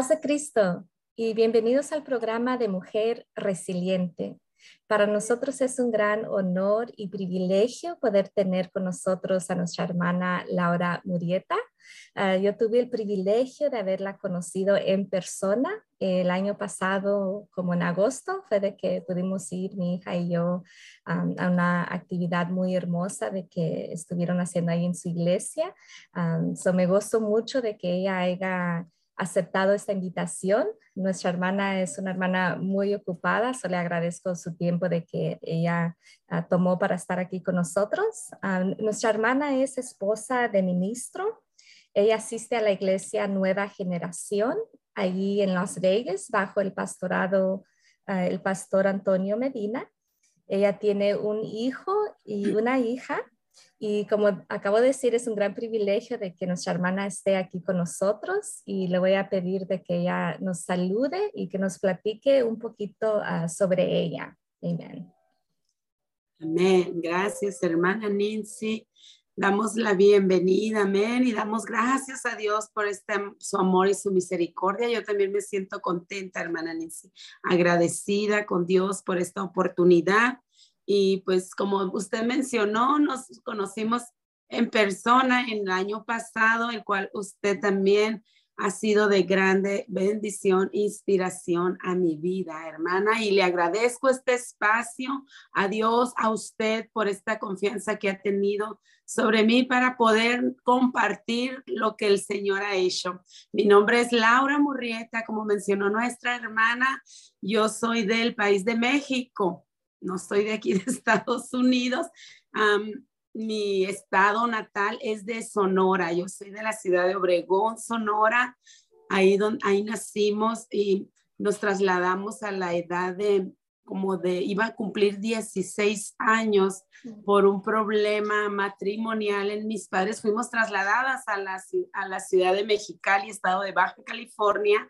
Paz Cristo y bienvenidos al programa de Mujer Resiliente. Para nosotros es un gran honor y privilegio poder tener con nosotros a nuestra hermana Laura Murieta. Ah, yo tuve el privilegio de haberla conocido en persona el año pasado, como en agosto, fue de que pudimos ir mi hija y yo a una actividad muy hermosa de que estuvieron haciendo ahí en su iglesia. so me gozo mucho de que ella haya aceptado esta invitación. Nuestra hermana es una hermana muy ocupada, solo le agradezco su tiempo de que ella ah, tomó para estar aquí con nosotros. Ah, nuestra hermana es esposa de ministro. Ella asiste a la iglesia Nueva Generación, allí en Las Vegas, bajo el pastorado, uh, el pastor Antonio Medina. Ella tiene un hijo y una hija y como acabo de decir, es un gran privilegio de que nuestra hermana esté aquí con nosotros y le voy a pedir de que ella nos salude y que nos platique un poquito uh, sobre ella. Amén. Amén. Gracias, hermana Nancy. Damos la bienvenida, amén, y damos gracias a Dios por este, su amor y su misericordia. Yo también me siento contenta, hermana Nancy, agradecida con Dios por esta oportunidad y pues como usted mencionó, nos conocimos en persona en el año pasado, el cual usted también ha sido de grande bendición, inspiración a mi vida, hermana. Y le agradezco este espacio a Dios, a usted por esta confianza que ha tenido sobre mí para poder compartir lo que el Señor ha hecho. Mi nombre es Laura Murrieta, como mencionó nuestra hermana. Yo soy del país de México no soy de aquí de Estados Unidos. mi estado natal es de Sonora. Yo soy de la ciudad de Obregón, Sonora. Ahí, donde, ahí nacimos y nos trasladamos a la edad de como de, iba a cumplir 16 años por un problema matrimonial en mis padres. Fuimos trasladadas a la, a la ciudad de Mexicali, estado de Baja California,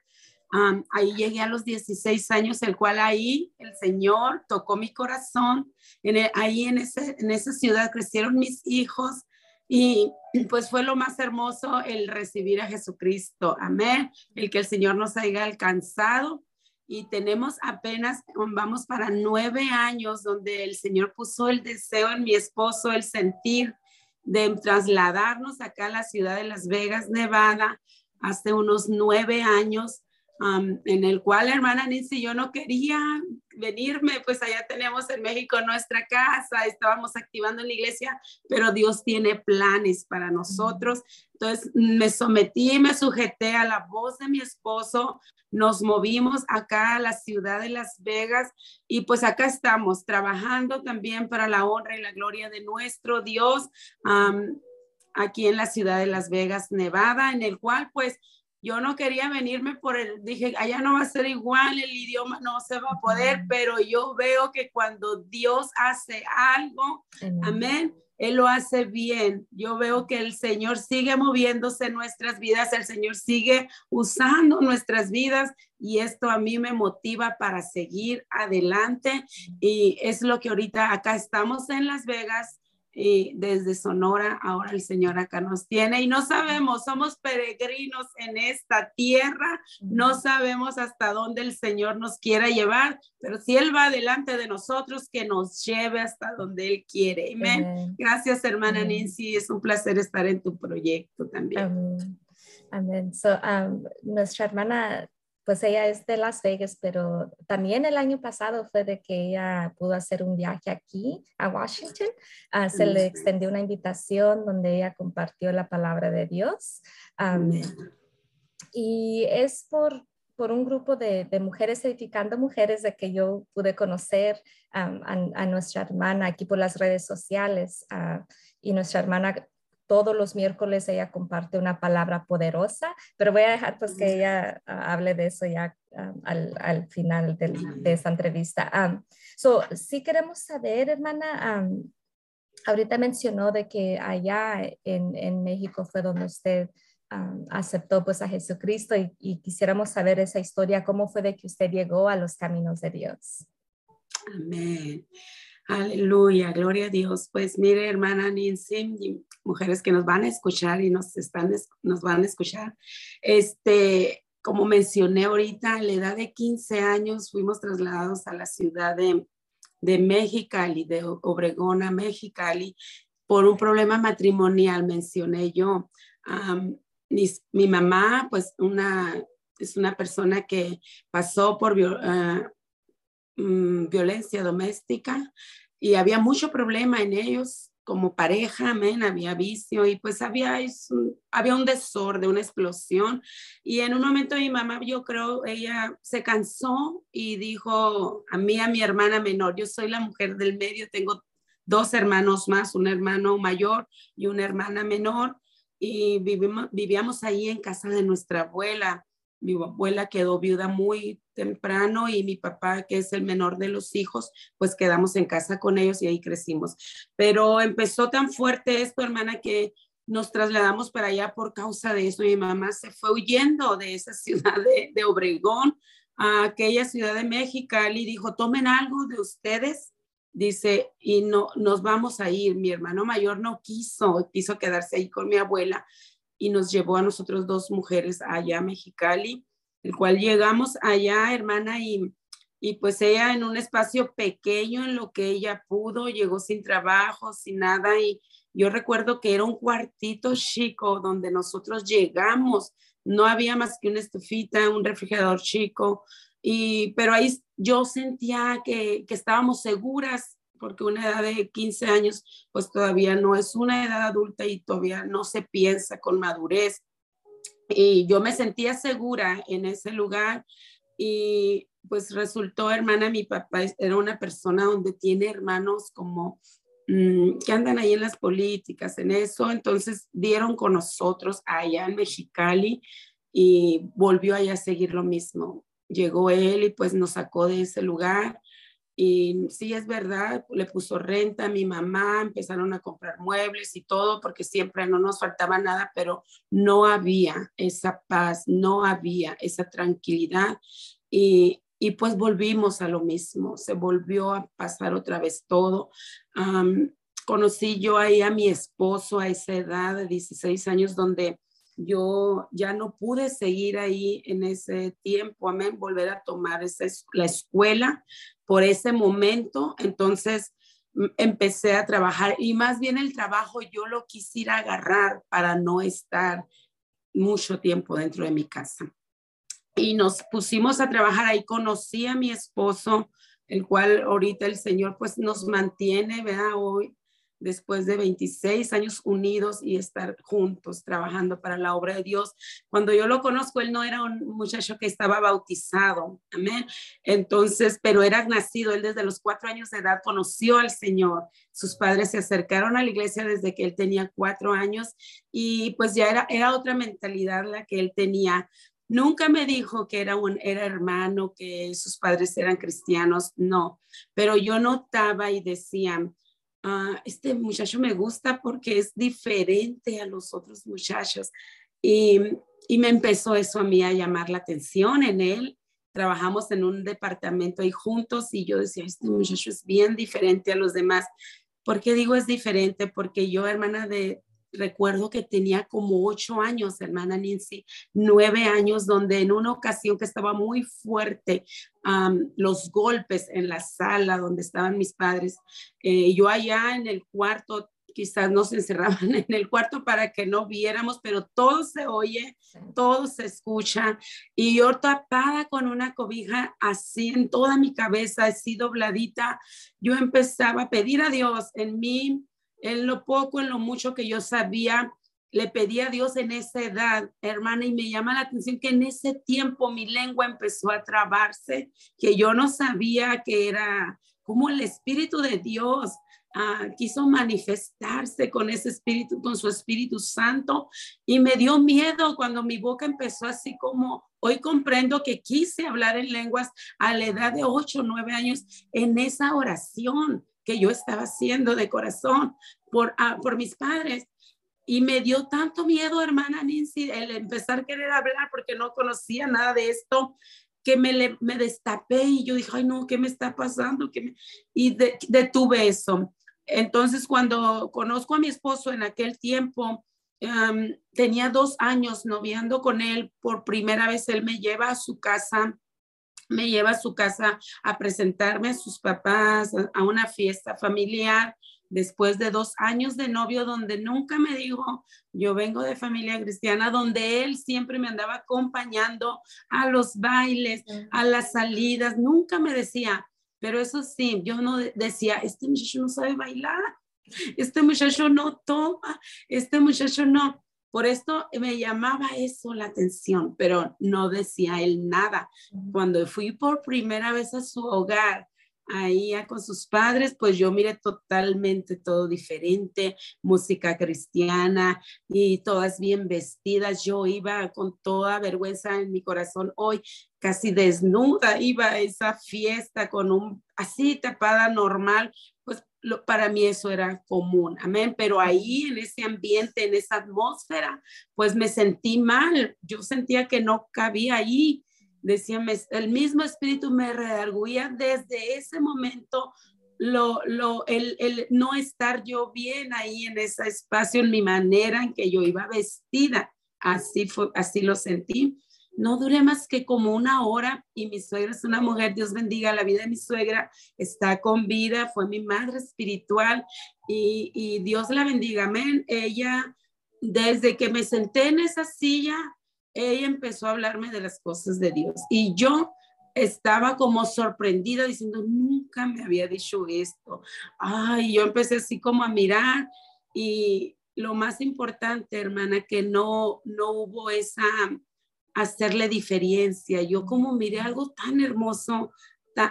ahí llegué a los 16 años, el cual ahí el Señor tocó mi corazón. En ahí en, ese, en esa ciudad crecieron mis hijos y pues fue lo más hermoso el recibir a Jesucristo. Amén. El que el Señor nos haya alcanzado. Y tenemos apenas, vamos para nueve años donde el Señor puso el deseo en mi esposo, el sentir de trasladarnos acá a la ciudad de Las Vegas, Nevada, hace unos nueve años en el cual, hermana Nancy, yo no quería venirme, pues allá tenemos en México nuestra casa, estábamos activando en la iglesia, pero Dios tiene planes para nosotros. Entonces me sometí, me sujeté a la voz de mi esposo, nos movimos acá a la ciudad de Las Vegas y pues acá estamos trabajando también para la honra y la gloria de nuestro Dios. aquí en la ciudad de Las Vegas, Nevada, en el cual pues yo no quería venirme por el, dije, allá no va a ser igual, el idioma no se va a poder, pero yo veo que cuando Dios hace algo, amén, Él lo hace bien. Yo veo que el Señor sigue moviéndose en nuestras vidas, el Señor sigue usando nuestras vidas y esto a mí me motiva para seguir adelante. Y es lo que ahorita acá estamos en Las Vegas y desde Sonora, ahora el Señor acá nos tiene y no sabemos, somos peregrinos en esta tierra, no sabemos hasta dónde el Señor nos quiera llevar, pero si Él va delante de nosotros, que nos lleve hasta donde Él quiere. Amén. Gracias, hermana Nancy, es un placer estar en tu proyecto también. Amén. So, um, nuestra hermana pues ella es de Las Vegas, pero también el año pasado fue de que ella pudo hacer un viaje aquí a Washington. Ah, se le extendió una invitación donde ella compartió la palabra de Dios. y es por, por un grupo de, de, mujeres edificando mujeres de que yo pude conocer a, nuestra hermana aquí por las redes sociales. Ah, y nuestra hermana todos los miércoles ella comparte una palabra poderosa, pero voy a dejar pues que ella ah, hable de eso ya ah, al, final de, esta entrevista. Um, so, sí queremos saber, hermana, ahorita mencionó de que allá en, México fue donde usted aceptó pues a Jesucristo y, y, quisiéramos saber esa historia, cómo fue de que usted llegó a los caminos de Dios. Amén. Aleluya, gloria a Dios. Pues mire, hermana Nancy, mujeres que nos van a escuchar y nos están nos van a escuchar. Este, como mencioné ahorita, a la edad de 15 años fuimos trasladados a la ciudad de, de Mexicali, de Obregón a Mexicali, por un problema matrimonial, mencioné yo. mi, mamá, pues, una, es una persona que pasó por ah, mm, violencia doméstica y había mucho problema en ellos como pareja, amén, había vicio y pues había, había un desorden, una explosión. Y en un momento mi mamá, yo creo, ella se cansó y dijo a mí, a mi hermana menor, yo soy la mujer del medio, tengo dos hermanos más, un hermano mayor y una hermana menor, y vivimos, vivíamos ahí en casa de nuestra abuela mi abuela quedó viuda muy temprano y mi papá, que es el menor de los hijos, pues quedamos en casa con ellos y ahí crecimos. Pero empezó tan fuerte esto, hermana, que nos trasladamos para allá por causa de eso. Mi mamá se fue huyendo de esa ciudad de, Obregón a aquella ciudad de México y dijo, tomen algo de ustedes. Dice, y no, nos vamos a ir. Mi hermano mayor no quiso, quiso quedarse ahí con mi abuela y nos llevó a nosotros dos mujeres allá a Mexicali, el cual llegamos allá, hermana, y, y pues ella en un espacio pequeño en lo que ella pudo, llegó sin trabajo, sin nada, y yo recuerdo que era un cuartito chico donde nosotros llegamos, no había más que una estufita, un refrigerador chico, y pero ahí yo sentía que, que estábamos seguras porque una edad de 15 años pues todavía no es una edad adulta y todavía no se piensa con madurez. Y yo me sentía segura en ese lugar y pues resultó, hermana, mi papá era una persona donde tiene hermanos como mm, que andan ahí en las políticas, en eso, entonces dieron con nosotros allá en Mexicali y volvió allá a seguir lo mismo. Llegó él y pues nos sacó de ese lugar y sí, es verdad, le puso renta a mi mamá, empezaron a comprar muebles y todo, porque siempre no nos faltaba nada, pero no había esa paz, no había esa tranquilidad. Y, y pues volvimos a lo mismo, se volvió a pasar otra vez todo. conocí yo ahí a mi esposo a esa edad de 16 años, donde yo ya no pude seguir ahí en ese tiempo, amén, volver a tomar esa, la escuela por ese momento. Entonces empecé a trabajar y más bien el trabajo yo lo quisiera agarrar para no estar mucho tiempo dentro de mi casa. Y nos pusimos a trabajar ahí, conocí a mi esposo, el cual ahorita el Señor pues nos mantiene, ¿verdad? Hoy después de 26 años unidos y estar juntos trabajando para la obra de Dios. Cuando yo lo conozco, él no era un muchacho que estaba bautizado, amén. Entonces, pero era nacido, él desde los cuatro años de edad conoció al Señor. Sus padres se acercaron a la iglesia desde que él tenía cuatro años y pues ya era, era otra mentalidad la que él tenía. Nunca me dijo que era un era hermano, que sus padres eran cristianos, no, pero yo notaba y decía, Ah, este muchacho me gusta porque es diferente a los otros muchachos. Y, y, me empezó eso a mí a llamar la atención en él. Trabajamos en un departamento ahí juntos y yo decía, este muchacho es bien diferente a los demás. ¿Por qué digo es diferente? Porque yo, hermana de, recuerdo que tenía como ocho años, hermana Nancy, nueve años, donde en una ocasión que estaba muy fuerte, los golpes en la sala donde estaban mis padres, eh, yo allá en el cuarto quizás nos encerraban en el cuarto para que no viéramos, pero todo se oye, todo se escucha. Y yo tapada con una cobija así en toda mi cabeza, así dobladita, yo empezaba a pedir a Dios en mí en lo poco, en lo mucho que yo sabía, le pedí a Dios en esa edad, hermana, y me llama la atención que en ese tiempo mi lengua empezó a trabarse, que yo no sabía que era como el Espíritu de Dios ah, quiso manifestarse con ese Espíritu, con su Espíritu Santo, y me dio miedo cuando mi boca empezó así como, hoy comprendo que quise hablar en lenguas a la edad de 8 o 9 años en esa oración yo estaba haciendo de corazón por, ah, por mis padres. Y me dio tanto miedo, hermana Nancy, el empezar a querer hablar porque no conocía nada de esto, que me, me destapé y yo dije, ay no, ¿qué me está pasando? ¿Qué Y detuve eso. Entonces, cuando conozco a mi esposo en aquel tiempo, tenía dos años noviando con él. Por primera vez él me lleva a su casa me lleva a su casa a presentarme a sus papás, a una fiesta familiar después de dos años de novio donde nunca me dijo, yo vengo de familia cristiana, donde él siempre me andaba acompañando a los bailes, a las salidas, nunca me decía, pero eso sí, yo no decía, este muchacho no sabe bailar, este muchacho no toma, este muchacho no. Por esto me llamaba eso la atención, pero no decía él nada. Cuando fui por primera vez a su hogar, ahí con sus padres, pues yo miré totalmente todo diferente, música cristiana y todas bien vestidas. Yo iba con toda vergüenza en mi corazón hoy, casi desnuda, iba a esa fiesta con un así tapada normal, pues para mí eso era común, amén, pero ahí en ese ambiente, en esa atmósfera, pues me sentí mal, yo sentía que no cabía ahí decía, el mismo espíritu me redarguía desde ese momento lo, lo, el, el, no estar yo bien ahí en ese espacio, en mi manera en que yo iba vestida. Así fue, así lo sentí. No duré más que como una hora y mi suegra es una mujer, Dios bendiga la vida de mi suegra, está con vida, fue mi madre espiritual y, y Dios la bendiga, amén. Ella, desde que me senté en esa silla, ella empezó a hablarme de las cosas de Dios y yo estaba como sorprendida diciendo, nunca me había dicho esto. Ay, yo empecé así como a mirar y lo más importante, hermana, que no, no hubo esa hacerle diferencia. Yo como miré algo tan hermoso,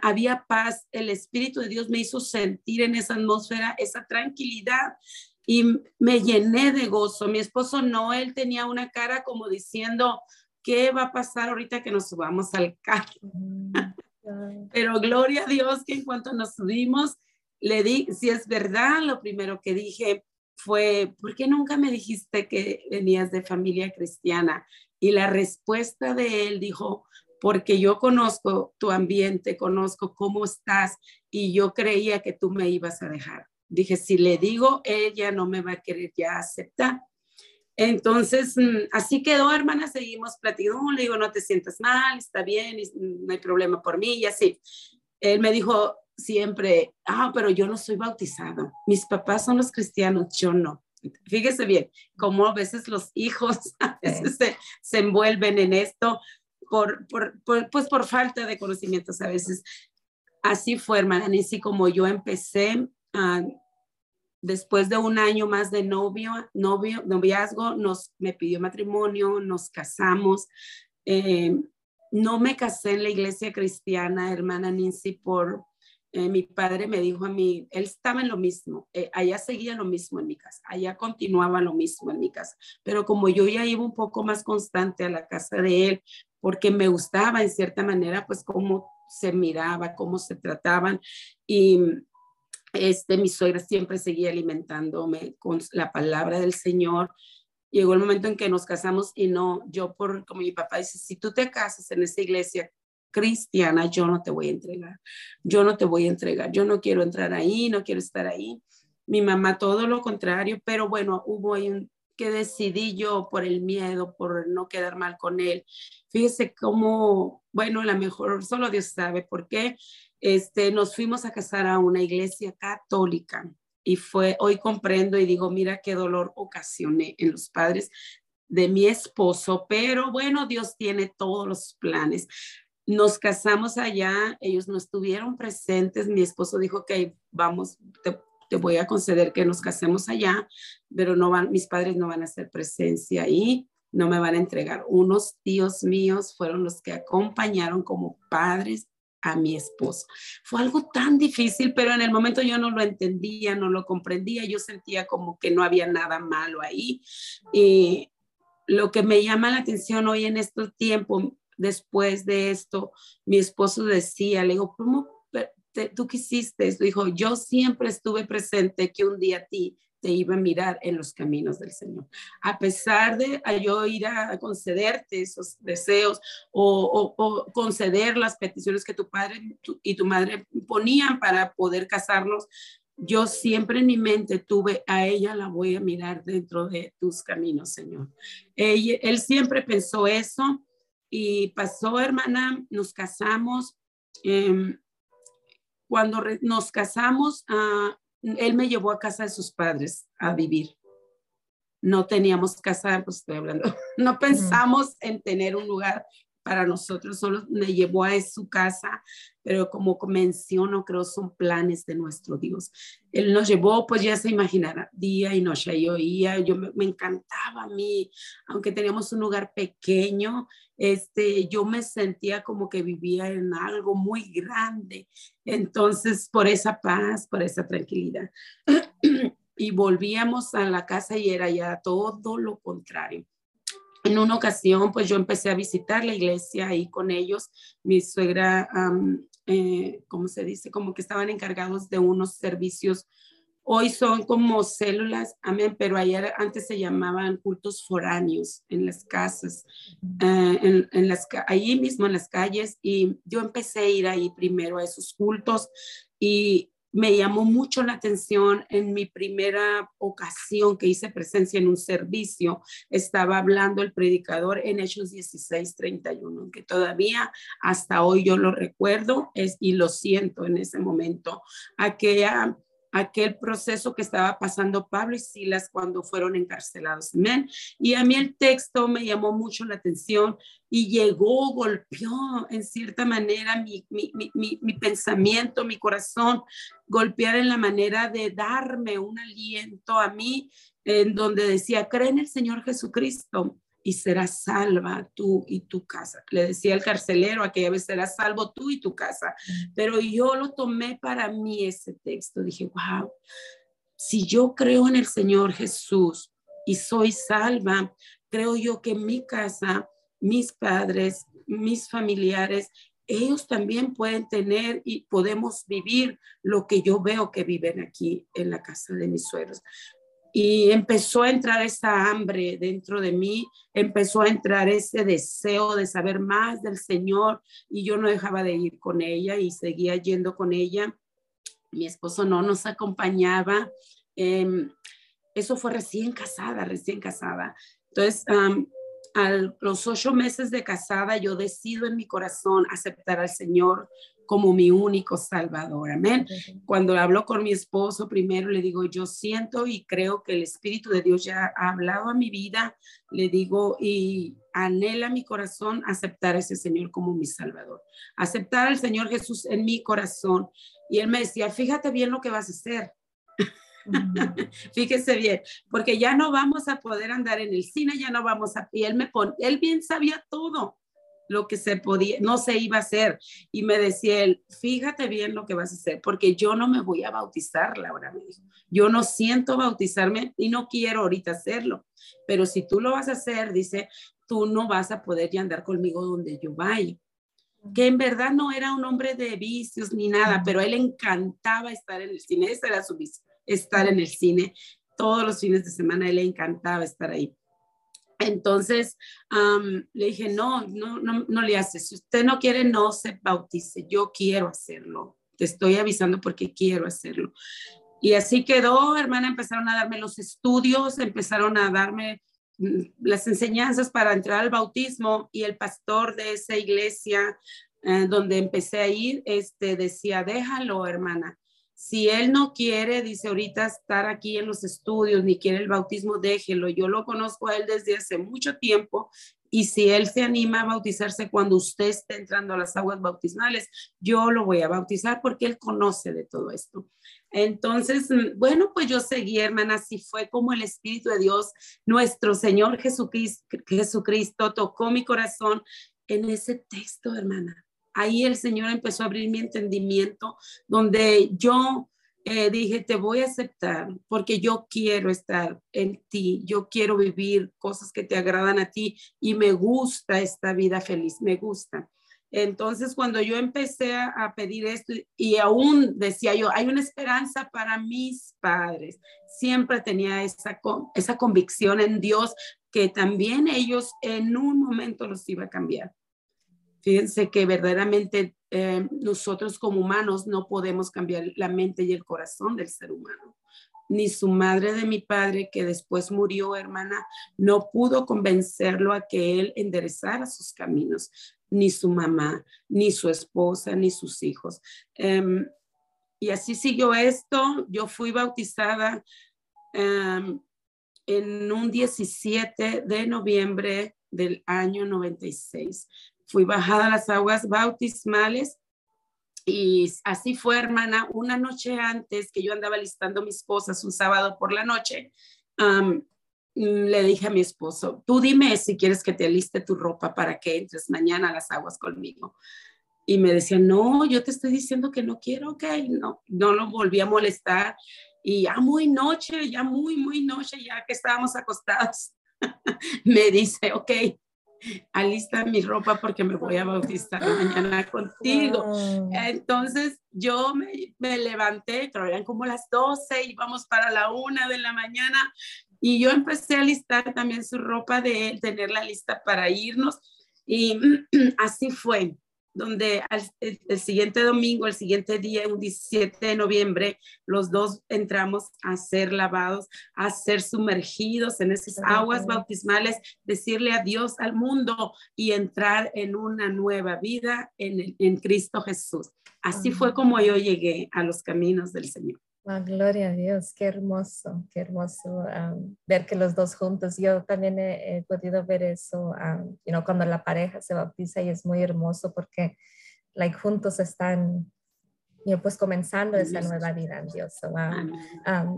había paz, el Espíritu de Dios me hizo sentir en esa atmósfera esa tranquilidad y me llené de gozo. Mi esposo no, él tenía una cara como diciendo, ¿qué va a pasar ahorita que nos subamos al carro? Pero gloria a Dios que en cuanto nos subimos, le di, si es verdad, lo primero que dije fue, ¿por qué nunca me dijiste que venías de familia cristiana? Y la respuesta de él dijo, porque yo conozco tu ambiente, conozco cómo estás y yo creía que tú me ibas a dejar. Dije, si le digo, ella no me va a querer ya aceptar. Entonces, mm, así quedó, hermana, seguimos platicando, le digo, no te sientas mal, está bien, no hay problema por mí, y así. Él me dijo siempre, ah, pero yo no soy bautizado, mis papás son los cristianos, yo no. Fíjese bien, cómo a veces los hijos a veces se, se envuelven en esto por, por, por, pues por falta de conocimientos a veces. Así fue, hermana Nancy, como yo empecé Ah, después de un año más de novio, novio, noviazgo, nos, me pidió matrimonio, nos casamos. Eh, no me casé en la iglesia cristiana, hermana Nancy, por eh, mi padre me dijo a mí, él estaba en lo mismo, eh, allá seguía lo mismo en mi casa, allá continuaba lo mismo en mi casa, pero como yo ya iba un poco más constante a la casa de él, porque me gustaba en cierta manera, pues cómo se miraba, cómo se trataban y este, mi suegra siempre seguía alimentándome con la palabra del Señor. Llegó el momento en que nos casamos y no, yo por, como mi papá dice, si tú te casas en esta iglesia cristiana, yo no te voy a entregar, yo no te voy a entregar, yo no quiero entrar ahí, no quiero estar ahí. Mi mamá todo lo contrario, pero bueno, hubo un, que decidí yo por el miedo, por no quedar mal con él. Fíjese cómo, bueno, a lo mejor solo Dios sabe por qué este, nos fuimos a casar a una iglesia católica y fue, hoy comprendo y digo, mira qué dolor ocasioné en los padres de mi esposo, pero bueno, Dios tiene todos los planes. Nos casamos allá, ellos no estuvieron presentes, mi esposo dijo que vamos, te, voy a conceder que nos casemos allá, pero no van, mis padres no van a hacer presencia ahí, no me van a entregar. Unos tíos míos fueron los que acompañaron como padres a mi esposo. Fue algo tan difícil, pero en el momento yo no lo entendía, no lo comprendía, yo sentía como que no había nada malo ahí. Y lo que me llama la atención hoy en este tiempo, después de esto, mi esposo decía, le digo, ¿cómo tú quisiste? Dijo, yo siempre estuve presente que un día a ti te iba a mirar en los caminos del Señor. A pesar de yo ir a concederte esos deseos o, conceder las peticiones que tu padre y tu madre ponían para poder casarnos, yo siempre en mi mente tuve a ella la voy a mirar dentro de tus caminos, Señor. él siempre pensó eso y pasó, hermana, nos casamos. Em, cuando nos casamos, ah, él me llevó a casa de sus padres a vivir. No teníamos casa, pues estoy hablando, no pensamos en tener un lugar para nosotros, solo me llevó a su casa, pero como menciono, creo son planes de nuestro Dios. Él nos llevó, pues ya se imaginará, día y noche, y oía, yo me, encantaba a mí, aunque teníamos un lugar pequeño, este, yo me sentía como que vivía en algo muy grande. Entonces, por esa paz, por esa tranquilidad. y volvíamos a la casa y era ya todo lo contrario en una ocasión, pues yo empecé a visitar la iglesia ahí con ellos. Mi suegra, eh, ¿cómo se dice? Como que estaban encargados de unos servicios. Hoy son como células, amén, pero ayer antes se llamaban cultos foráneos en las casas, eh, en, en, las, ahí mismo en las calles. Y yo empecé a ir ahí primero a esos cultos y me llamó mucho la atención en mi primera ocasión que hice presencia en un servicio. Estaba hablando el predicador en Hechos 16, 31, que todavía hasta hoy yo lo recuerdo es, y lo siento en ese momento. Aquella aquel proceso que estaba pasando Pablo y Silas cuando fueron encarcelados. Amén. Y a mí el texto me llamó mucho la atención y llegó, golpeó en cierta manera mi, mi, mi, mi, pensamiento, mi corazón, golpear en la manera de darme un aliento a mí, en donde decía, cree en el Señor Jesucristo y serás salva tú y tu casa. Le decía el carcelero, aquella vez serás salvo tú y tu casa. Pero yo lo tomé para mí ese texto. Dije, wow, si yo creo en el Señor Jesús y soy salva, creo yo que mi casa, mis padres, mis familiares, ellos también pueden tener y podemos vivir lo que yo veo que viven aquí en la casa de mis suegros y empezó a entrar esa hambre dentro de mí, empezó a entrar ese deseo de saber más del Señor y yo no dejaba de ir con ella y seguía yendo con ella. Mi esposo no nos acompañaba. Em, eso fue recién casada, recién casada. Entonces, a los ocho meses de casada, yo decido en mi corazón aceptar al Señor como mi único salvador. Amén. Cuando hablo con mi esposo, primero le digo, yo siento y creo que el Espíritu de Dios ya ha hablado a mi vida. Le digo, y anhela mi corazón aceptar a ese Señor como mi salvador. Aceptar al Señor Jesús en mi corazón. Y él me decía, fíjate bien lo que vas a hacer. Fíjese bien, porque ya no vamos a poder andar en el cine, ya no vamos a, y él me pone, él bien sabía todo lo que se podía, no se iba a hacer. Y me decía él, fíjate bien lo que vas a hacer, porque yo no me voy a bautizar, Laura me dijo. Yo no siento bautizarme y no quiero ahorita hacerlo. Pero si tú lo vas a hacer, dice, tú no vas a poder ya andar conmigo donde yo vaya. Que en verdad no era un hombre de vicios ni nada, pero a él encantaba estar en el cine. Esa era su vicio, estar en el cine. Todos los fines de semana a él le encantaba estar ahí. Entonces le dije, no, no, no, no le hace. Si usted no quiere, no se bautice. Yo quiero hacerlo. Te estoy avisando porque quiero hacerlo. Y así quedó, hermana, empezaron a darme los estudios, empezaron a darme mm, las enseñanzas para entrar al bautismo y el pastor de esa iglesia eh, donde empecé a ir, este, decía, déjalo, hermana, si él no quiere, dice ahorita estar aquí en los estudios, ni quiere el bautismo, déjelo. Yo lo conozco a él desde hace mucho tiempo y si él se anima a bautizarse cuando usted esté entrando a las aguas bautismales, yo lo voy a bautizar porque él conoce de todo esto. Entonces, mm, bueno, pues yo seguí, hermana, así fue como el Espíritu de Dios, nuestro Señor Jesucristo, Jesucristo tocó mi corazón en ese texto, hermana ahí el Señor empezó a abrir mi entendimiento, donde yo eh, dije, te voy a aceptar porque yo quiero estar en ti, yo quiero vivir cosas que te agradan a ti y me gusta esta vida feliz, me gusta. Entonces, cuando yo empecé a pedir esto y aún decía yo, hay una esperanza para mis padres, siempre tenía esa, esa convicción en Dios que también ellos en un momento los iba a cambiar. Fíjense que verdaderamente eh, nosotros como humanos no podemos cambiar la mente y el corazón del ser humano. Ni su madre de mi padre, que después murió, hermana, no pudo convencerlo a que él enderezara sus caminos, ni su mamá, ni su esposa, ni sus hijos. Em, y así siguió esto. Yo fui bautizada em, en un 17 de noviembre del año 96 fui bajada a las aguas bautismales y así fue, hermana, una noche antes que yo andaba listando mis cosas, un sábado por la noche, le dije a mi esposo, tú dime si quieres que te liste tu ropa para que entres mañana a las aguas conmigo. Y me decía, no, yo te estoy diciendo que no quiero, ok, no, no lo volví a molestar. Y ya muy noche, ya muy, muy noche, ya que estábamos acostados, me dice, ok, alista mi ropa porque me voy a bautizar mañana contigo. Entonces yo me, me levanté, pero eran como las 12, íbamos para la una de la mañana y yo empecé a listar también su ropa de tenerla lista para irnos y así fue donde el, siguiente domingo, el siguiente día, un 17 de noviembre, los dos entramos a ser lavados, a ser sumergidos en esas aguas bautismales, decirle adiós al mundo y entrar en una nueva vida en, en Cristo Jesús. Así fue como yo llegué a los caminos del Señor. Ah, gloria a Dios, qué hermoso, qué hermoso ver que los dos juntos. Yo también he, podido ver eso, you cuando la pareja se bautiza y es muy hermoso porque like, juntos están pues comenzando esa nueva vida en Dios.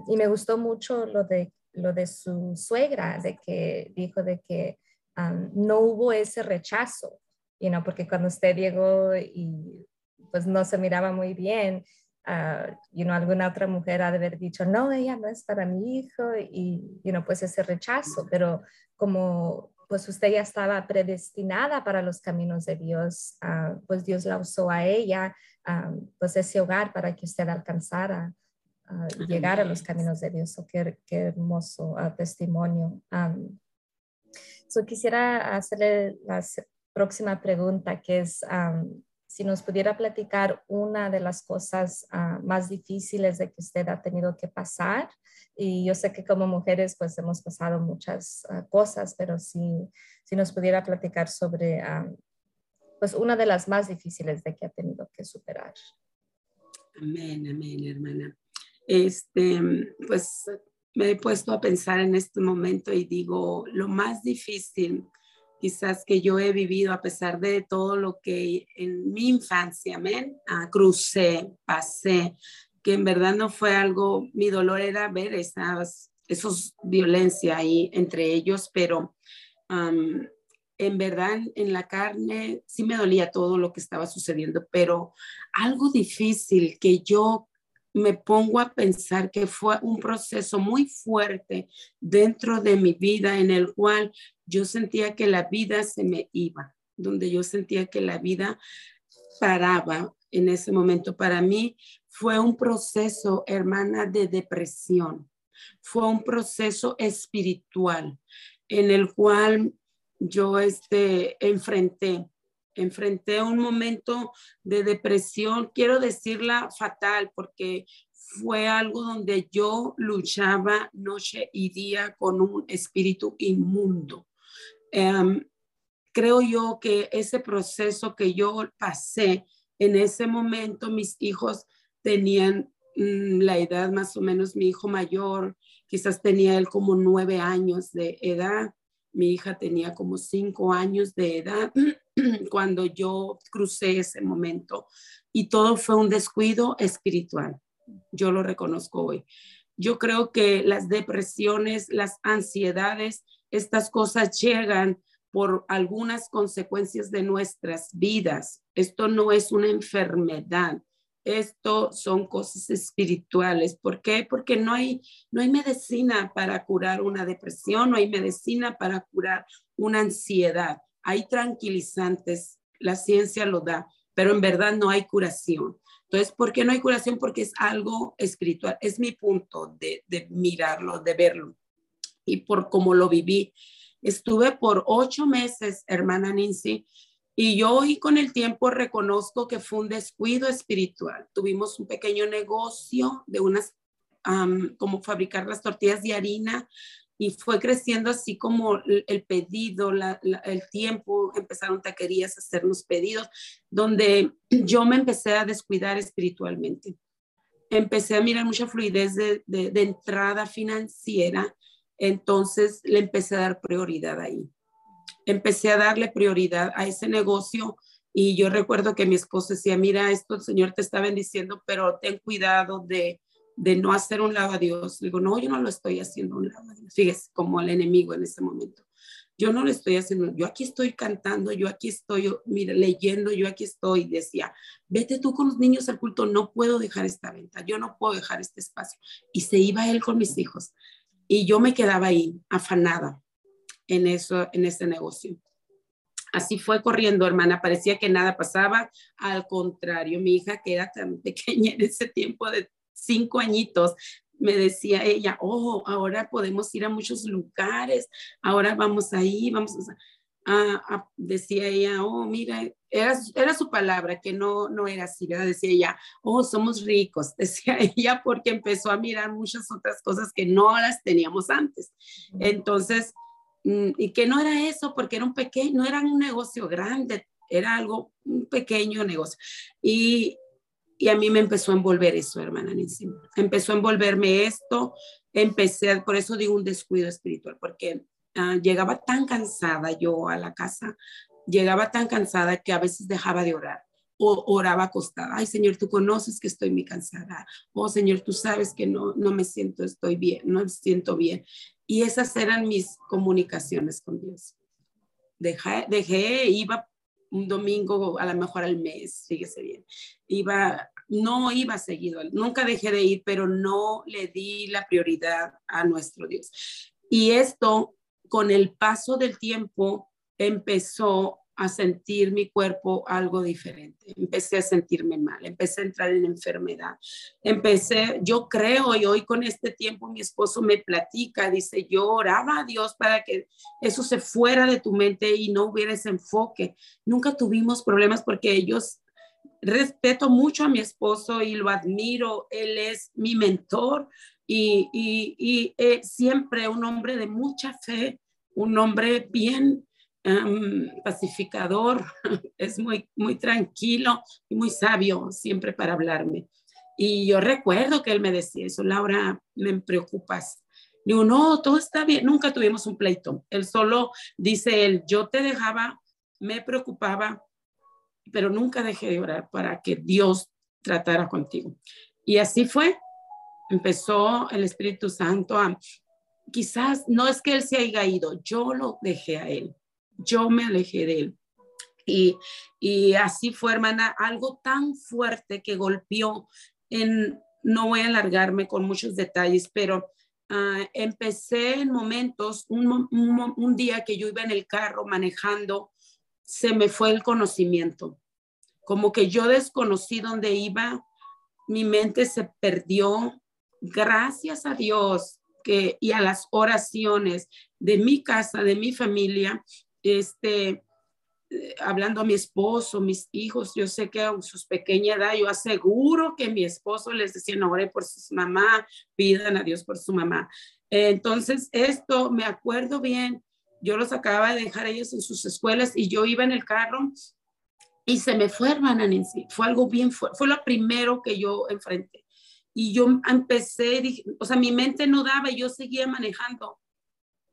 y me gustó mucho lo de, lo de su suegra, de que dijo de que no hubo ese rechazo, you porque cuando usted llegó y pues no se miraba muy bien, uh, you know, alguna otra mujer ha de haber dicho, no, ella no es para mi hijo y, you know, pues ese rechazo, pero como pues usted ya estaba predestinada para los caminos de Dios, uh, pues Dios la usó a ella, um, pues ese hogar para que usted alcanzara uh, llegar a los caminos de Dios. Oh, qué, qué, hermoso testimonio. Um, so quisiera hacerle la próxima pregunta, que es, um, si nos pudiera platicar una de las cosas ah, más difíciles de que usted ha tenido que pasar. Y yo sé que como mujeres pues hemos pasado muchas ah, cosas, pero si, si nos pudiera platicar sobre ah, pues una de las más difíciles de que ha tenido que superar. Amén, amén, hermana. Este, pues me he puesto a pensar en este momento y digo, lo más difícil quizás que yo he vivido a pesar de todo lo que en mi infancia, amén, ah, crucé, pasé, que en verdad no fue algo, mi dolor era ver esas, esos violencia ahí entre ellos, pero en verdad en la carne sí me dolía todo lo que estaba sucediendo, pero algo difícil que yo me pongo a pensar que fue un proceso muy fuerte dentro de mi vida en el cual yo sentía que la vida se me iba, donde yo sentía que la vida paraba en ese momento. Para mí fue un proceso, hermana, de depresión. Fue un proceso espiritual en el cual yo este, enfrenté enfrenté un momento de depresión, quiero decirla fatal, porque fue algo donde yo luchaba noche y día con un espíritu inmundo. Em, creo yo que ese proceso que yo pasé en ese momento, mis hijos tenían mm, la edad más o menos, mi hijo mayor, quizás tenía él como nueve años de edad, mi hija tenía como cinco años de edad cuando yo crucé ese momento y todo fue un descuido espiritual. Yo lo reconozco hoy. Yo creo que las depresiones, las ansiedades, estas cosas llegan por algunas consecuencias de nuestras vidas. Esto no es una enfermedad. Esto son cosas espirituales. ¿Por qué? Porque no hay, no hay medicina para curar una depresión, no hay medicina para curar una ansiedad hay tranquilizantes, la ciencia lo da, pero en verdad no hay curación. Entonces, ¿por qué no hay curación? Porque es algo espiritual, es mi punto de, mirarlo, de verlo. Y por cómo lo viví, estuve por ocho meses, hermana Nancy, Y yo hoy con el tiempo reconozco que fue un descuido espiritual. Tuvimos un pequeño negocio de unas, como fabricar las tortillas de harina y fue creciendo así como el pedido, el tiempo, empezaron taquerías a hacernos pedidos, donde yo me empecé a descuidar espiritualmente. Empecé a mirar mucha fluidez de, de entrada financiera, entonces le empecé a dar prioridad ahí empecé a darle prioridad a ese negocio y yo recuerdo que mi esposo decía, mira, esto el Señor te está bendiciendo, pero ten cuidado de, de no hacer un lado a Dios. Digo, no, yo no lo estoy haciendo un lado a Dios. Fíjese, como el enemigo en ese momento. Yo no lo estoy haciendo, yo aquí estoy cantando, yo aquí estoy, mira, leyendo, yo aquí estoy. Decía, vete tú con los niños al culto, no puedo dejar esta venta, yo no puedo dejar este espacio. Y se iba él con mis hijos. Y yo me quedaba ahí, afanada en, eso, en ese negocio. Así fue corriendo, hermana. Parecía que nada pasaba. Al contrario, mi hija, que era tan pequeña en ese tiempo de cinco añitos, me decía ella, oh, ahora podemos ir a muchos lugares, ahora vamos ahí, vamos a, decía ella, oh, mira, era, era su palabra, que no, no era así, ¿verdad? Decía ella, oh, somos ricos, decía ella, porque empezó a mirar muchas otras cosas que no las teníamos antes. Entonces, Mm, y que no era eso porque era un pequeño, no era un negocio grande, era algo, un pequeño negocio. Y, y a mí me empezó a envolver eso, hermana. Empezó a envolverme esto, empecé, por eso digo un descuido espiritual, porque ah, llegaba tan cansada yo a la casa, llegaba tan cansada que a veces dejaba de orar o oraba acostada. Ay, Señor, tú conoces que estoy muy cansada. Oh, Señor, tú sabes que no, no me siento, estoy bien, no me siento bien. Y esas eran mis comunicaciones con Dios. Dejé, dejé, iba un domingo a lo mejor al mes, fíjese bien. Iba, no iba seguido, nunca dejé de ir, pero no le di la prioridad a nuestro Dios. Y esto, con el paso del tiempo, empezó a sentir mi cuerpo algo diferente. Empecé a sentirme mal, empecé a entrar en enfermedad. Empecé, yo creo, y hoy con este tiempo mi esposo me platica, dice, yo oraba a Dios para que eso se fuera de tu mente y no hubiera ese enfoque. Nunca tuvimos problemas porque ellos respeto mucho a mi esposo y lo admiro. Él es mi mentor y, y, eh, siempre un hombre de mucha fe, un hombre bien pacificador, es muy, muy tranquilo y muy sabio siempre para hablarme. Y yo recuerdo que él me decía eso, Laura, me preocupas. Digo, no, todo está bien, nunca tuvimos un pleito. Él solo dice él, yo te dejaba, me preocupaba, pero nunca dejé de orar para que Dios tratara contigo. Y así fue. Empezó el Espíritu Santo a, quizás no es que él se haya ido, yo lo dejé a él yo me alejé de él. Y, y así fue, hermana, algo tan fuerte que golpeó en, no voy a alargarme con muchos detalles, pero uh, empecé en momentos, un, un, día que yo iba en el carro manejando, se me fue el conocimiento, como que yo desconocí dónde iba, mi mente se perdió, gracias a Dios que, y a las oraciones de mi casa, de mi familia, este, eh, hablando a mi esposo, mis hijos, yo sé que a sus pequeña edad, yo aseguro que mi esposo les decía, no ore por su mamá, pidan a Dios por su mamá. Entonces, esto me acuerdo bien, yo los acababa de dejar ellos en sus escuelas y yo iba en el carro y se me fue, hermana Nancy, fue algo bien fuerte, fue lo primero que yo enfrenté. Y yo empecé, o sea, mi mente no daba y yo seguía manejando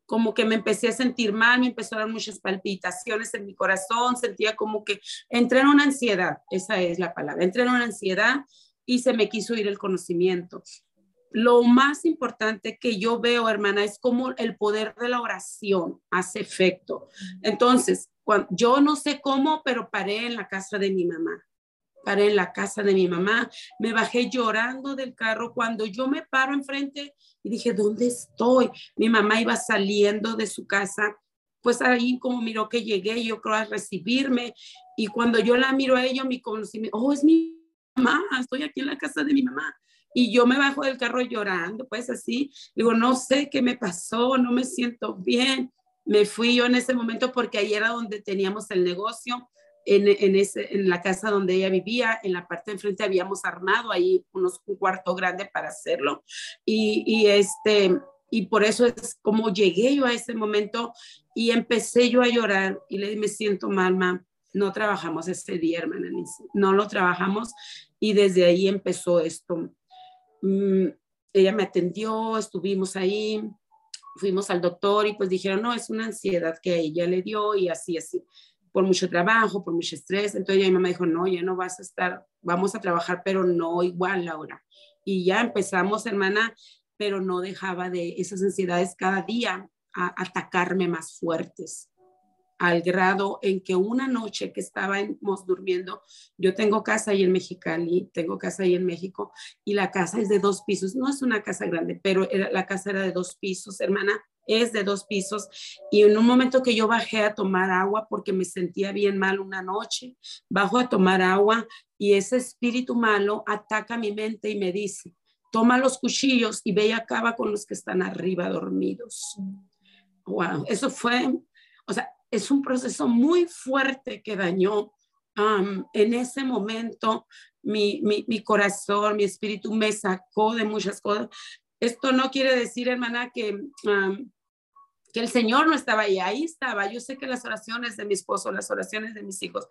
como que me empecé a sentir mal, me empezó a dar muchas palpitaciones en mi corazón, sentía como que entré en una ansiedad, esa es la palabra, entré en una ansiedad y se me quiso ir el conocimiento. Lo más importante que yo veo, hermana, es como el poder de la oración hace efecto. Entonces, cuando, yo no sé cómo, pero paré en la casa de mi mamá paré en la casa de mi mamá, me bajé llorando del carro. Cuando yo me paro enfrente y dije, ¿dónde estoy? Mi mamá iba saliendo de su casa, pues ahí como miró que llegué, yo creo a recibirme. Y cuando yo la miro a ella, mi conocimiento, oh, es mi mamá, estoy aquí en la casa de mi mamá. Y yo me bajo del carro llorando, pues así, digo, no sé qué me pasó, no me siento bien. Me fui yo en ese momento porque ahí era donde teníamos el negocio en, ese, en la casa donde ella vivía, en la parte de enfrente habíamos armado ahí unos, un cuarto grande para hacerlo. Y, y, este, y por eso es como llegué yo a ese momento y empecé yo a llorar y le me siento mal, ma, no trabajamos ese día, hermana no lo trabajamos y desde ahí empezó esto. Mm, ella me atendió, estuvimos ahí, fuimos al doctor y pues dijeron, no, es una ansiedad que ella le dio y así, así, por mucho trabajo, por mucho estrés. Entonces mi mamá dijo, no, ya no vas a estar, vamos a trabajar, pero no igual, Laura. Y ya empezamos, hermana, pero no dejaba de esas ansiedades cada día a atacarme más fuertes al grado en que una noche que estábamos durmiendo, yo tengo casa ahí en Mexicali, tengo casa ahí en México, y la casa es de dos pisos, no es una casa grande, pero la casa era de dos pisos, hermana, es de dos pisos, y en un momento que yo bajé a tomar agua porque me sentía bien mal una noche, bajo a tomar agua y ese espíritu malo ataca mi mente y me dice, toma los cuchillos y ve y acaba con los que están arriba dormidos. Wow, eso fue, o sea, es un proceso muy fuerte que dañó en ese momento mi, mi, corazón, mi espíritu me sacó de muchas cosas. Esto no quiere decir, hermana, que, que el Señor no estaba ahí, ahí estaba. Yo sé que las oraciones de mi esposo, las oraciones de mis hijos,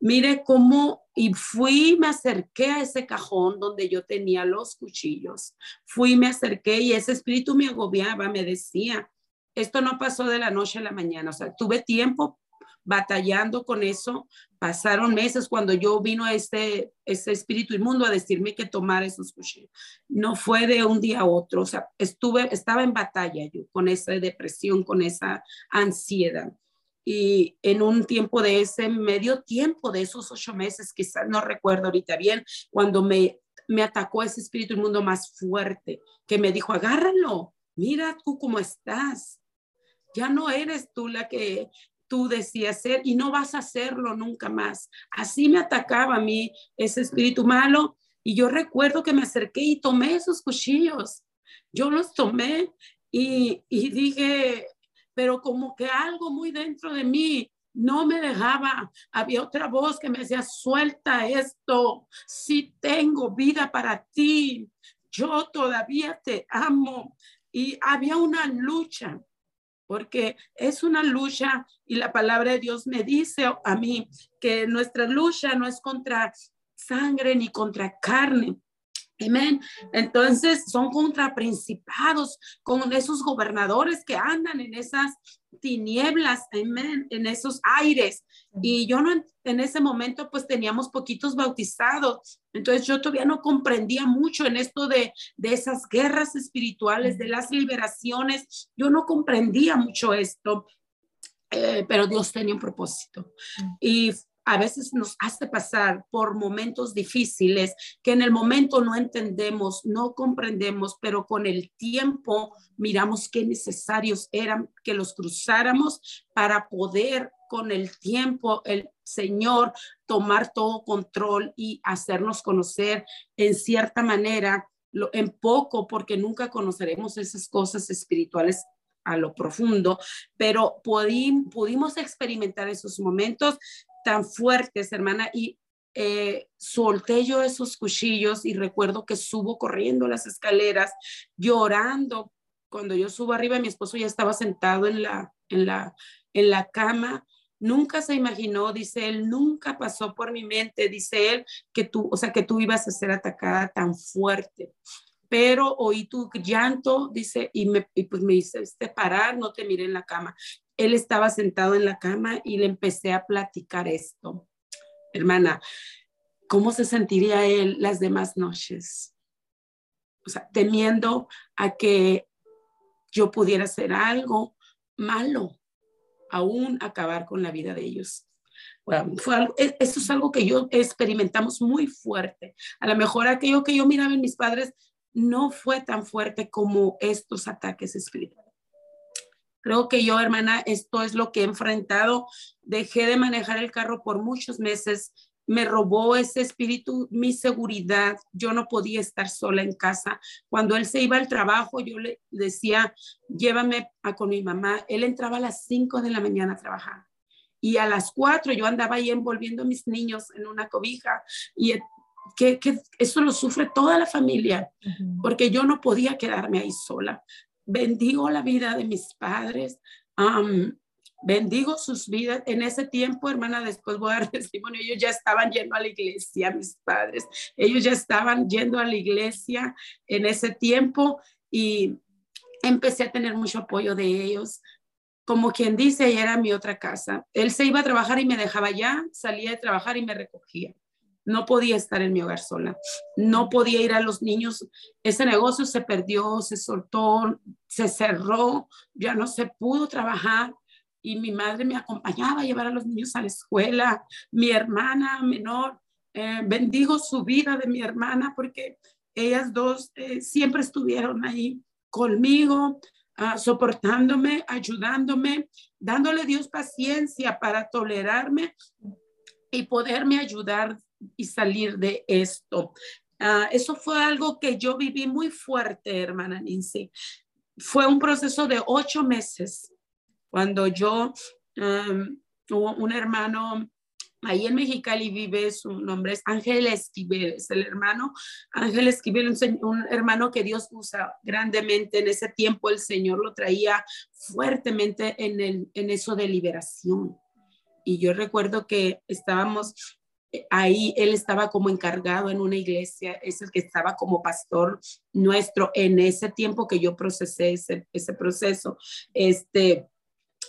mire cómo, y fui, me acerqué a ese cajón donde yo tenía los cuchillos, fui, me acerqué y ese espíritu me agobiaba, me decía, esto no pasó de la noche a la mañana, o sea, tuve tiempo batallando con eso, pasaron meses cuando yo vino este, este espíritu inmundo a decirme que tomara esos cuchillos. No fue de un día a otro, o sea, estuve, estaba en batalla yo con esa depresión, con esa ansiedad. Y en un tiempo de ese medio tiempo, de esos ocho meses, quizás no recuerdo ahorita bien, cuando me, me atacó ese espíritu inmundo más fuerte, que me dijo, agárralo, mira tú cómo estás, ya no eres tú la que tú decías ser y no vas a hacerlo nunca más. Así me atacaba a mí ese espíritu malo y yo recuerdo que me acerqué y tomé esos cuchillos. Yo los tomé y, dije, pero como que algo muy dentro de mí no me dejaba. Había otra voz que me decía, suelta esto, si tengo vida para ti, yo todavía te amo. Y había una lucha porque es una lucha y la palabra de Dios me dice a mí que nuestra lucha no es contra sangre ni contra carne. Amén. Entonces son contra principados, con esos gobernadores que andan en esas tinieblas, amén, en esos aires. Y yo no, en ese momento pues teníamos poquitos bautizados, entonces yo todavía no comprendía mucho en esto de, de esas guerras espirituales, de las liberaciones, yo no comprendía mucho esto, eh, pero Dios tenía un propósito. Y a veces nos hace pasar por momentos difíciles que en el momento no entendemos, no comprendemos, pero con el tiempo miramos qué necesarios eran que los cruzáramos para poder con el tiempo el Señor tomar todo control y hacernos conocer en cierta manera, en poco, porque nunca conoceremos esas cosas espirituales a lo profundo, pero pudimos experimentar esos momentos tan fuertes, hermana, y eh, solté yo esos cuchillos y recuerdo que subo corriendo las escaleras, llorando. Cuando yo subo arriba, mi esposo ya estaba sentado en la, en la, en la cama. Nunca se imaginó, dice él, nunca pasó por mi mente, dice él, que tú, o sea, que tú ibas a ser atacada tan fuerte. Pero oí tu llanto, dice, y, me, y pues me dice, parar, no te miré en la cama él estaba sentado en la cama y le empecé a platicar esto. Hermana, ¿cómo se sentiría él las demás noches? O sea, temiendo a que yo pudiera hacer algo malo, aún acabar con la vida de ellos. Fue algo, e, eso es algo que yo experimentamos muy fuerte. A lo mejor aquello que yo miraba en mis padres no fue tan fuerte como estos ataques espirituales. Creo que yo, hermana, esto es lo que he enfrentado. Dejé de manejar el carro por muchos meses. Me robó ese espíritu, mi seguridad. Yo no podía estar sola en casa. Cuando él se iba al trabajo, yo le decía, llévame a con mi mamá. Él entraba a las 5 de la mañana a trabajar y a las cuatro yo andaba ahí envolviendo a mis niños en una cobija y que, que eso lo sufre toda la familia, porque yo no podía quedarme ahí sola. Bendigo la vida de mis padres. bendigo sus vidas. En ese tiempo, hermana, después voy a dar testimonio, ellos ya estaban yendo a la iglesia, mis padres. Ellos ya estaban yendo a la iglesia en ese tiempo y empecé a tener mucho apoyo de ellos. Como quien dice, era mi otra casa. Él se iba a trabajar y me dejaba allá, salía de trabajar y me recogía. No podía estar en mi hogar sola. No podía ir a los niños. Ese negocio se perdió, se soltó, se cerró, ya no se pudo trabajar. Y mi madre me acompañaba a llevar a los niños a la escuela. Mi hermana menor, eh, bendigo su vida de mi hermana porque ellas dos eh, siempre estuvieron ahí conmigo, ah, soportándome, ayudándome, dándole Dios paciencia para tolerarme y poderme ayudar y salir de esto. Ah, eso fue algo que yo viví muy fuerte, hermana Nancy. Fue un proceso de ocho meses cuando yo, um, un hermano ahí en Mexicali vive, su nombre es Ángel Esquivel, es el hermano Ángel Esquivel, un, un, hermano que Dios usa grandemente. En ese tiempo el Señor lo traía fuertemente en, el, en eso de liberación. Y yo recuerdo que estábamos ahí, él estaba como encargado en una iglesia, es el que estaba como pastor nuestro en ese tiempo que yo procesé ese, proceso. Este,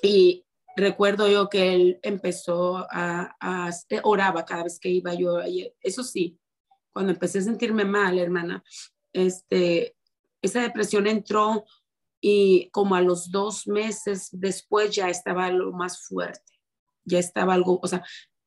y recuerdo yo que él empezó a, oraba cada vez que iba yo, eso sí, cuando empecé a sentirme mal, hermana, este, esa depresión entró y como a los dos meses después ya estaba lo más fuerte, ya estaba algo, o sea,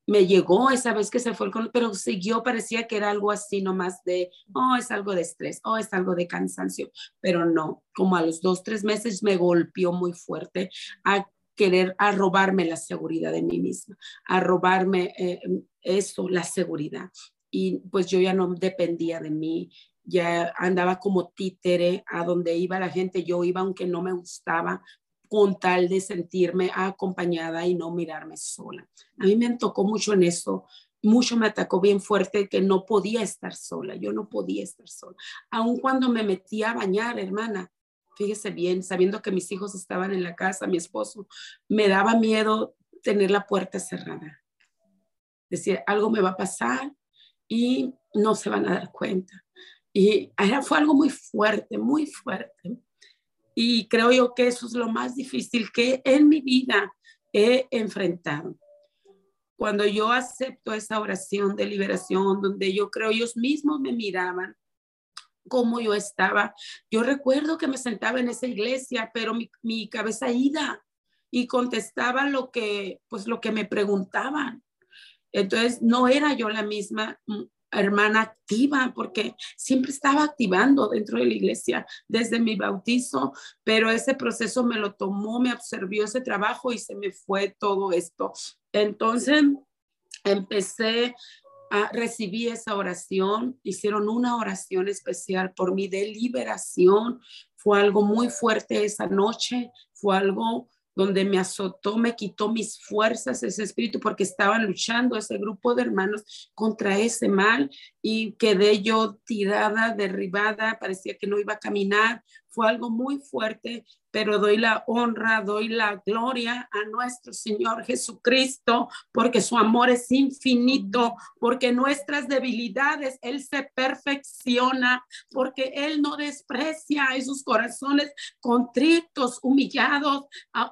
me llegó esa vez que se fue, el, pero siguió, parecía que era algo así nomás de, oh, es algo de estrés, oh, es algo de cansancio, pero no, como a los dos, tres meses me golpeó muy fuerte a querer a robarme la seguridad de mí misma, a robarme eh, eso, la seguridad. Y pues yo ya no dependía de mí, ya andaba como títere a donde iba la gente, yo iba aunque no me gustaba, con tal de sentirme acompañada y no mirarme sola. A mí me tocó mucho en eso, mucho me atacó bien fuerte que no podía estar sola, yo no podía estar sola. Aun cuando me metía a bañar, hermana, fíjese bien, sabiendo que mis hijos estaban en la casa, mi esposo, me daba miedo tener la puerta cerrada. Decir, algo me va a pasar y no se van a dar cuenta. Y fue algo muy fuerte, muy fuerte. Y creo yo que eso es lo más difícil que en mi vida he enfrentado. Cuando yo acepto esa oración de liberación, donde yo creo ellos mismos me miraban cómo yo estaba. Yo recuerdo que me sentaba en esa iglesia, pero mi, cabeza ida y contestaba lo que, pues lo que me preguntaban. Entonces, no era yo la misma hermana activa, porque siempre estaba activando dentro de la iglesia desde mi bautizo, pero ese proceso me lo tomó, me absorbió ese trabajo y se me fue todo esto. Entonces, empecé recibí esa oración, hicieron una oración especial por mi de liberación. Fue algo muy fuerte esa noche, fue algo donde me azotó, me quitó mis fuerzas ese espíritu porque estaban luchando ese grupo de hermanos contra ese mal y quedé yo tirada, derribada, parecía que no iba a caminar. Fue algo muy fuerte pero doy la honra, doy la gloria a nuestro Señor Jesucristo, porque su amor es infinito, porque nuestras debilidades Él se perfecciona, porque Él no desprecia esos corazones contritos, humillados,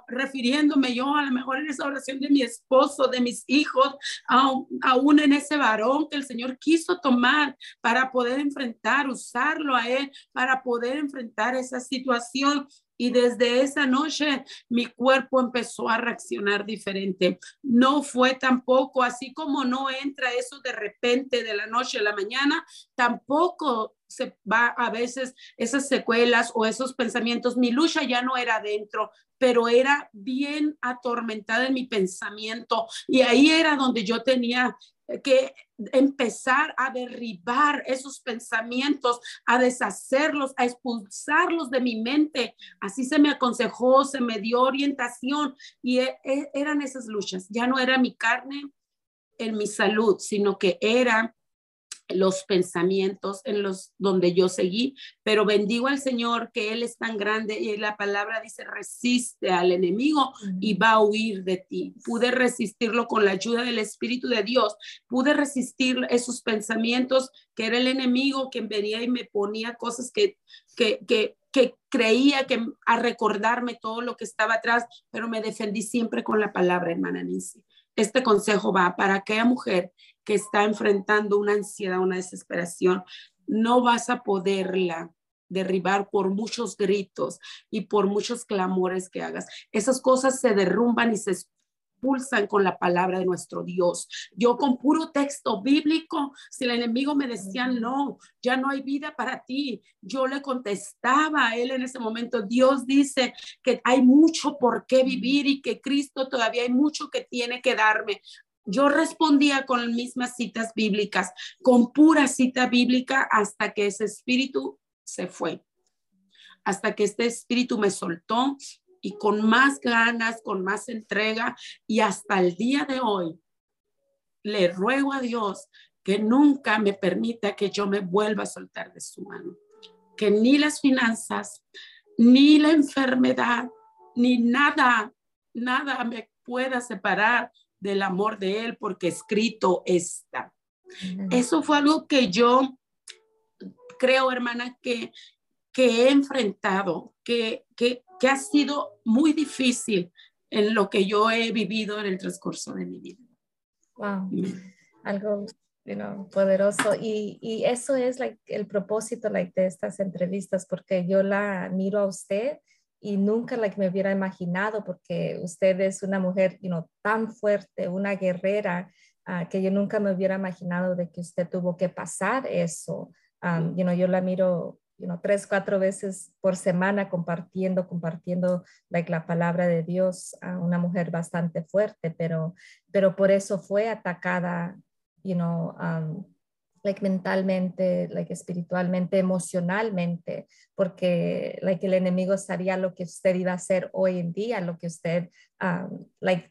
refiriéndome yo a lo mejor en esa oración de mi esposo, de mis hijos, aún en ese varón que el Señor quiso tomar para poder enfrentar, usarlo a Él, para poder enfrentar esa situación y desde esa noche mi cuerpo empezó a reaccionar diferente. No fue tampoco así como no entra eso de repente de la noche a la mañana, tampoco se va a veces esas secuelas o esos pensamientos. Mi lucha ya no era dentro, pero era bien atormentada en mi pensamiento y ahí era donde yo tenía que empezar a derribar esos pensamientos, a deshacerlos, a expulsarlos de mi mente. Así se me aconsejó, se me dio orientación y e, e, eran esas luchas. Ya no era mi carne en mi salud, sino que era los pensamientos en los donde yo seguí, pero bendigo al Señor que Él es tan grande y la palabra dice, resiste al enemigo y va a huir de ti. Pude resistirlo con la ayuda del Espíritu de Dios, pude resistir esos pensamientos que era el enemigo que venía y me ponía cosas que, que, que, que creía que a recordarme todo lo que estaba atrás, pero me defendí siempre con la palabra, hermana Nancy. Este consejo va para aquella mujer que está enfrentando una ansiedad, una desesperación, no vas a poderla derribar por muchos gritos y por muchos clamores que hagas. Esas cosas se derrumban y se con la palabra de nuestro Dios. Yo con puro texto bíblico, si el enemigo me decía, no, ya no hay vida para ti, yo le contestaba a él en ese momento, Dios dice que hay mucho por qué vivir y que Cristo todavía hay mucho que tiene que darme. Yo respondía con mismas citas bíblicas, con pura cita bíblica, hasta que ese espíritu se fue, hasta que este espíritu me soltó y con más ganas, con más entrega y hasta el día de hoy, le ruego a Dios que nunca me permita que yo me vuelva a soltar de su mano, que ni las finanzas, ni la enfermedad, ni nada, nada me pueda separar del amor de Él, porque escrito está. Eso fue algo que yo creo, hermana, que, que he enfrentado, que, que, que ha sido muy difícil en lo que yo he vivido en el transcurso de mi vida. Wow, algo poderoso. Y, y, eso es like, el propósito like, de estas entrevistas, porque yo la miro a usted y nunca like, me hubiera imaginado porque usted es una mujer you know, tan fuerte, una guerrera, uh, que yo nunca me hubiera imaginado de que usted tuvo que pasar eso. Um, you know, yo la miro tres, cuatro veces por semana compartiendo, compartiendo like, la palabra de Dios a una mujer bastante fuerte, pero, pero por eso fue atacada, you know, um, like mentalmente, like espiritualmente, emocionalmente, porque like el enemigo sabía lo que usted iba a hacer hoy en día, lo que usted, um, like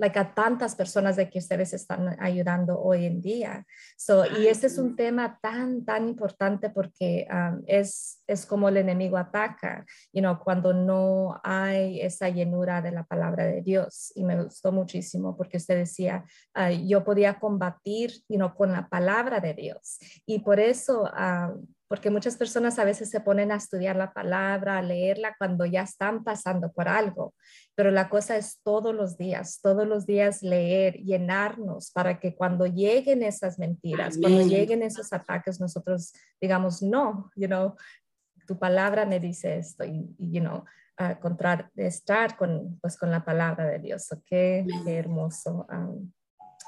like a tantas personas de que ustedes están ayudando hoy en día. So, y este es un tema tan, tan importante porque um, es, es como el enemigo ataca, you know, cuando no hay esa llenura de la palabra de Dios. Y me gustó muchísimo porque usted decía, uh, yo podía combatir, you know, con la palabra de Dios. Y por eso... Um, porque muchas personas a veces se ponen a estudiar la palabra, a leerla cuando ya están pasando por algo, pero la cosa es todos los días, todos los días leer, llenarnos para que cuando lleguen esas mentiras, cuando lleguen esos ataques, nosotros digamos, no, you know, tu palabra me dice esto y, you know, uh, contrastar con, pues, con la palabra de Dios. qué, hermoso. Um,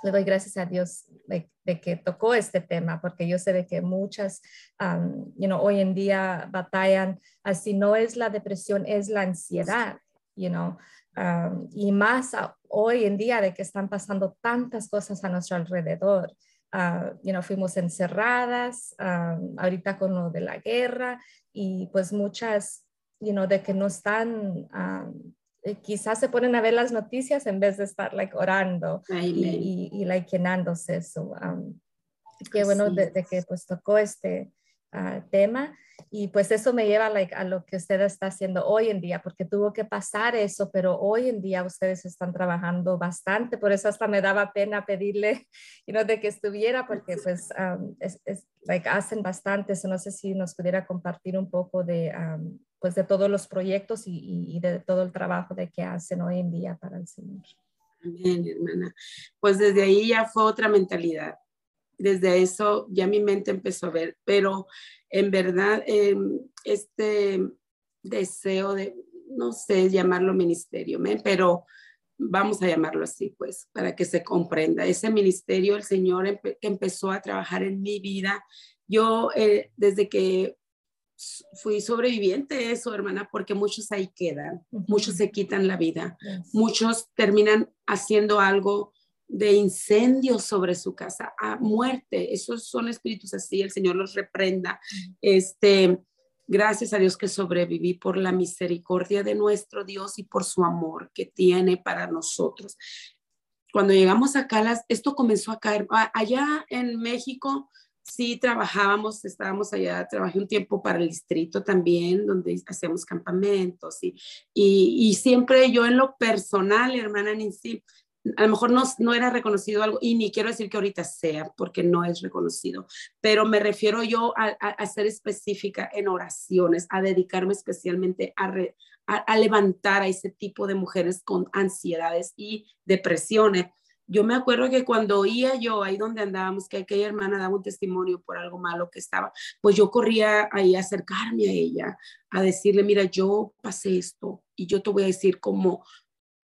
le doy gracias a Dios de, que tocó este tema, porque yo sé de que muchas, um, you know, hoy en día batallan, así no es la depresión, es la ansiedad, you know, um, y más hoy en día de que están pasando tantas cosas a nuestro alrededor. Uh, you know, fuimos encerradas, um, ahorita con lo de la guerra y pues muchas, you know, de que no están eh, quizás se ponen a ver las noticias en vez de estar like orando y, y, like llenándose eso. Um, qué bueno de, que pues tocó este ah, tema. Y pues eso me lleva like, a lo que usted está haciendo hoy en día porque tuvo que pasar eso, pero hoy en día ustedes están trabajando bastante, por eso hasta me daba pena pedirle you know, de que estuviera porque pues um, es, es, like, hacen bastante, eso no sé si nos pudiera compartir un poco de... Um, pues de todos los proyectos y, de todo el trabajo de que hacen hoy en día para el Señor. Amén, hermana. Pues desde ahí ya fue otra mentalidad. Desde eso ya mi mente empezó a ver, pero en verdad em, este deseo de, no sé, llamarlo ministerio, pero vamos a llamarlo así, pues, para que se comprenda. Ese ministerio, el Señor empezó a trabajar en mi vida. Yo, eh, desde que fui sobreviviente de eso, hermana, porque muchos ahí quedan, muchos se quitan la vida, muchos terminan haciendo algo de incendio sobre su casa, a muerte. Esos son espíritus así, el Señor los reprenda. Este, gracias a Dios que sobreviví por la misericordia de nuestro Dios y por su amor que tiene para nosotros. Cuando llegamos acá, las, esto comenzó a caer. Allá en México, sí trabajábamos, estábamos allá, trabajé un tiempo para el distrito también, donde hacíamos campamentos y, y, siempre yo en lo personal, hermana Nancy, a lo mejor no, no era reconocido algo, y ni quiero decir que ahorita sea, porque no es reconocido, pero me refiero yo a, a, ser específica en oraciones, a dedicarme especialmente a, a, levantar a ese tipo de mujeres con ansiedades y depresiones. Yo me acuerdo que cuando oía yo ahí donde andábamos que aquella hermana daba un testimonio por algo malo que estaba, pues yo corría ahí a acercarme a ella, a decirle, mira, yo pasé esto y yo te voy a decir cómo,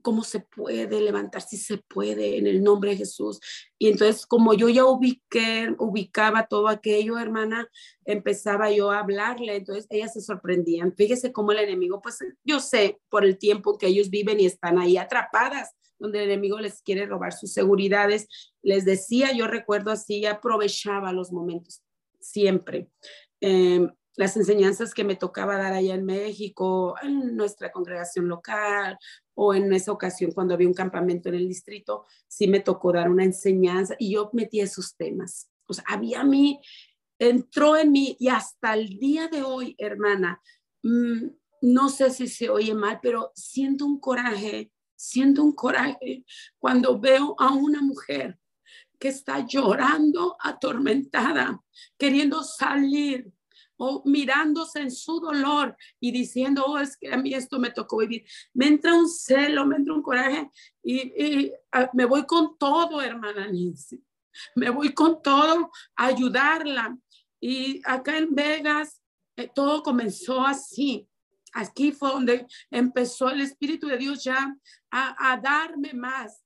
cómo se puede levantar, si se puede, en el nombre de Jesús. Y entonces, como yo ya ubiqué, ubicaba todo aquello, hermana, empezaba yo a hablarle, entonces ellas se sorprendían. Fíjese cómo el enemigo, pues yo sé por el tiempo que ellos viven y están ahí atrapadas, donde el enemigo les quiere robar sus seguridades. Les decía, yo recuerdo así, aprovechaba los momentos, siempre. Eh, las enseñanzas que me tocaba dar allá en México, en nuestra congregación local o en esa ocasión cuando había un campamento en el distrito, sí me tocó dar una enseñanza y yo metí esos temas. O sea, había a mí, entró en mí y hasta el día de hoy, hermana, mm, no sé si se oye mal, pero siento un coraje, siento un coraje cuando veo a una mujer que está llorando, atormentada, queriendo salir o mirándose en su dolor y diciendo, oh, es que a mí esto me tocó vivir. Me entra un celo, me entra un coraje y, ah, me voy con todo, hermana Nancy. Me voy con todo a ayudarla. Y acá en Vegas eh, todo comenzó así. Aquí fue donde empezó el Espíritu de Dios ya a, darme más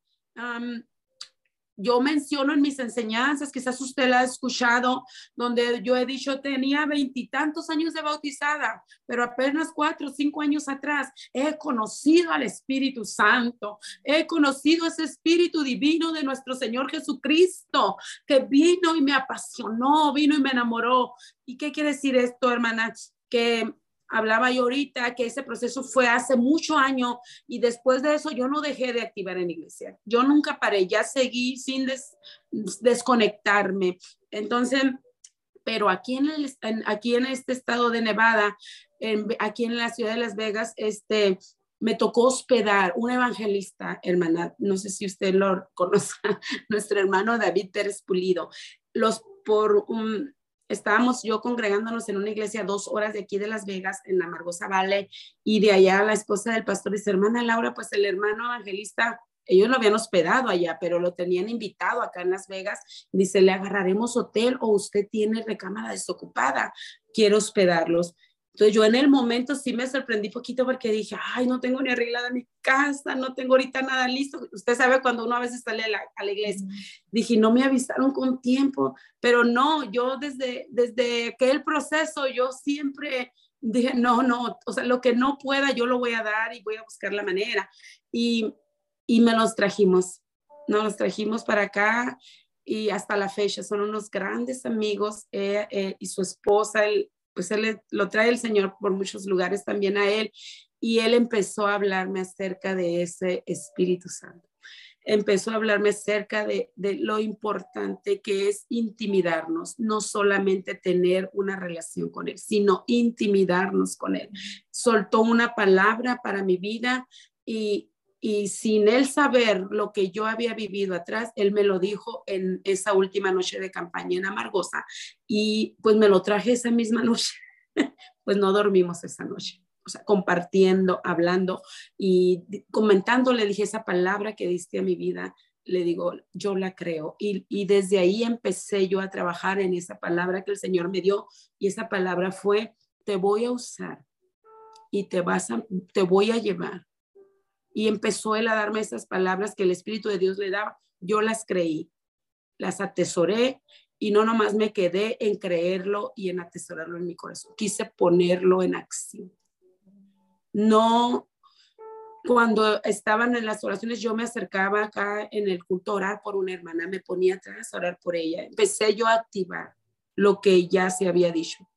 yo menciono en mis enseñanzas, quizás usted la ha escuchado, donde yo he dicho, tenía veintitantos años de bautizada, pero apenas cuatro o cinco años atrás he conocido al Espíritu Santo, he conocido ese Espíritu divino de nuestro Señor Jesucristo, que vino y me apasionó, vino y me enamoró. ¿Y qué quiere decir esto, hermana? Que hablaba yo ahorita que ese proceso fue hace mucho año y después de eso yo no dejé de activar en iglesia. Yo nunca paré, ya seguí sin desconectarme. Entonces, pero aquí en, el, aquí en este estado de Nevada, aquí en la ciudad de Las Vegas, este, me tocó hospedar un evangelista, hermana, no sé si usted lo conoce, nuestro hermano David Pérez Pulido. Los por un, estábamos yo congregándonos en una iglesia dos horas de aquí de Las Vegas, en la Margosa Valley, y de allá la esposa del pastor dice, hermana Laura, pues el hermano evangelista, ellos lo habían hospedado allá, pero lo tenían invitado acá en Las Vegas. Dice, le agarraremos hotel o usted tiene recámara desocupada, quiero hospedarlos. Entonces yo en el momento sí me sorprendí poquito porque dije, ay, no tengo ni arreglada mi casa, no tengo ahorita nada listo. Usted sabe cuando uno a veces sale a la, a la iglesia. Dije, no me avisaron con tiempo, pero no, yo desde, desde que el proceso, yo siempre dije, no, no, o sea, lo que no pueda, yo lo voy a dar y voy a buscar la manera. Y, y me los trajimos, nos los trajimos para acá y hasta la fecha son unos grandes amigos eh, eh, y su esposa, el, pues él lo trae el Señor por muchos lugares también a él y él empezó a hablarme acerca de ese Espíritu Santo. Empezó a hablarme acerca de, de lo importante que es intimidarnos, no solamente tener una relación con Él, sino intimidarnos con Él. Soltó una palabra para mi vida y, y sin él saber lo que yo había vivido atrás, él me lo dijo en esa última noche de campaña en Amargosa y pues me lo traje esa misma noche. pues no dormimos esa noche. O sea, compartiendo, hablando y comentando, le dije esa palabra que diste a mi vida, le digo, yo la creo. Y, desde ahí empecé yo a trabajar en esa palabra que el Señor me dio y esa palabra fue, te voy a usar y te vas a, te voy a llevar y empezó él a darme esas palabras que el Espíritu de Dios le daba. Yo las creí, las atesoré y no nomás me quedé en creerlo y en atesorarlo en mi corazón. Quise ponerlo en acción. No, cuando estaban en las oraciones, yo me acercaba acá en el culto a orar por una hermana, me ponía atrás a orar por ella. Empecé yo a activar lo que ya se había dicho.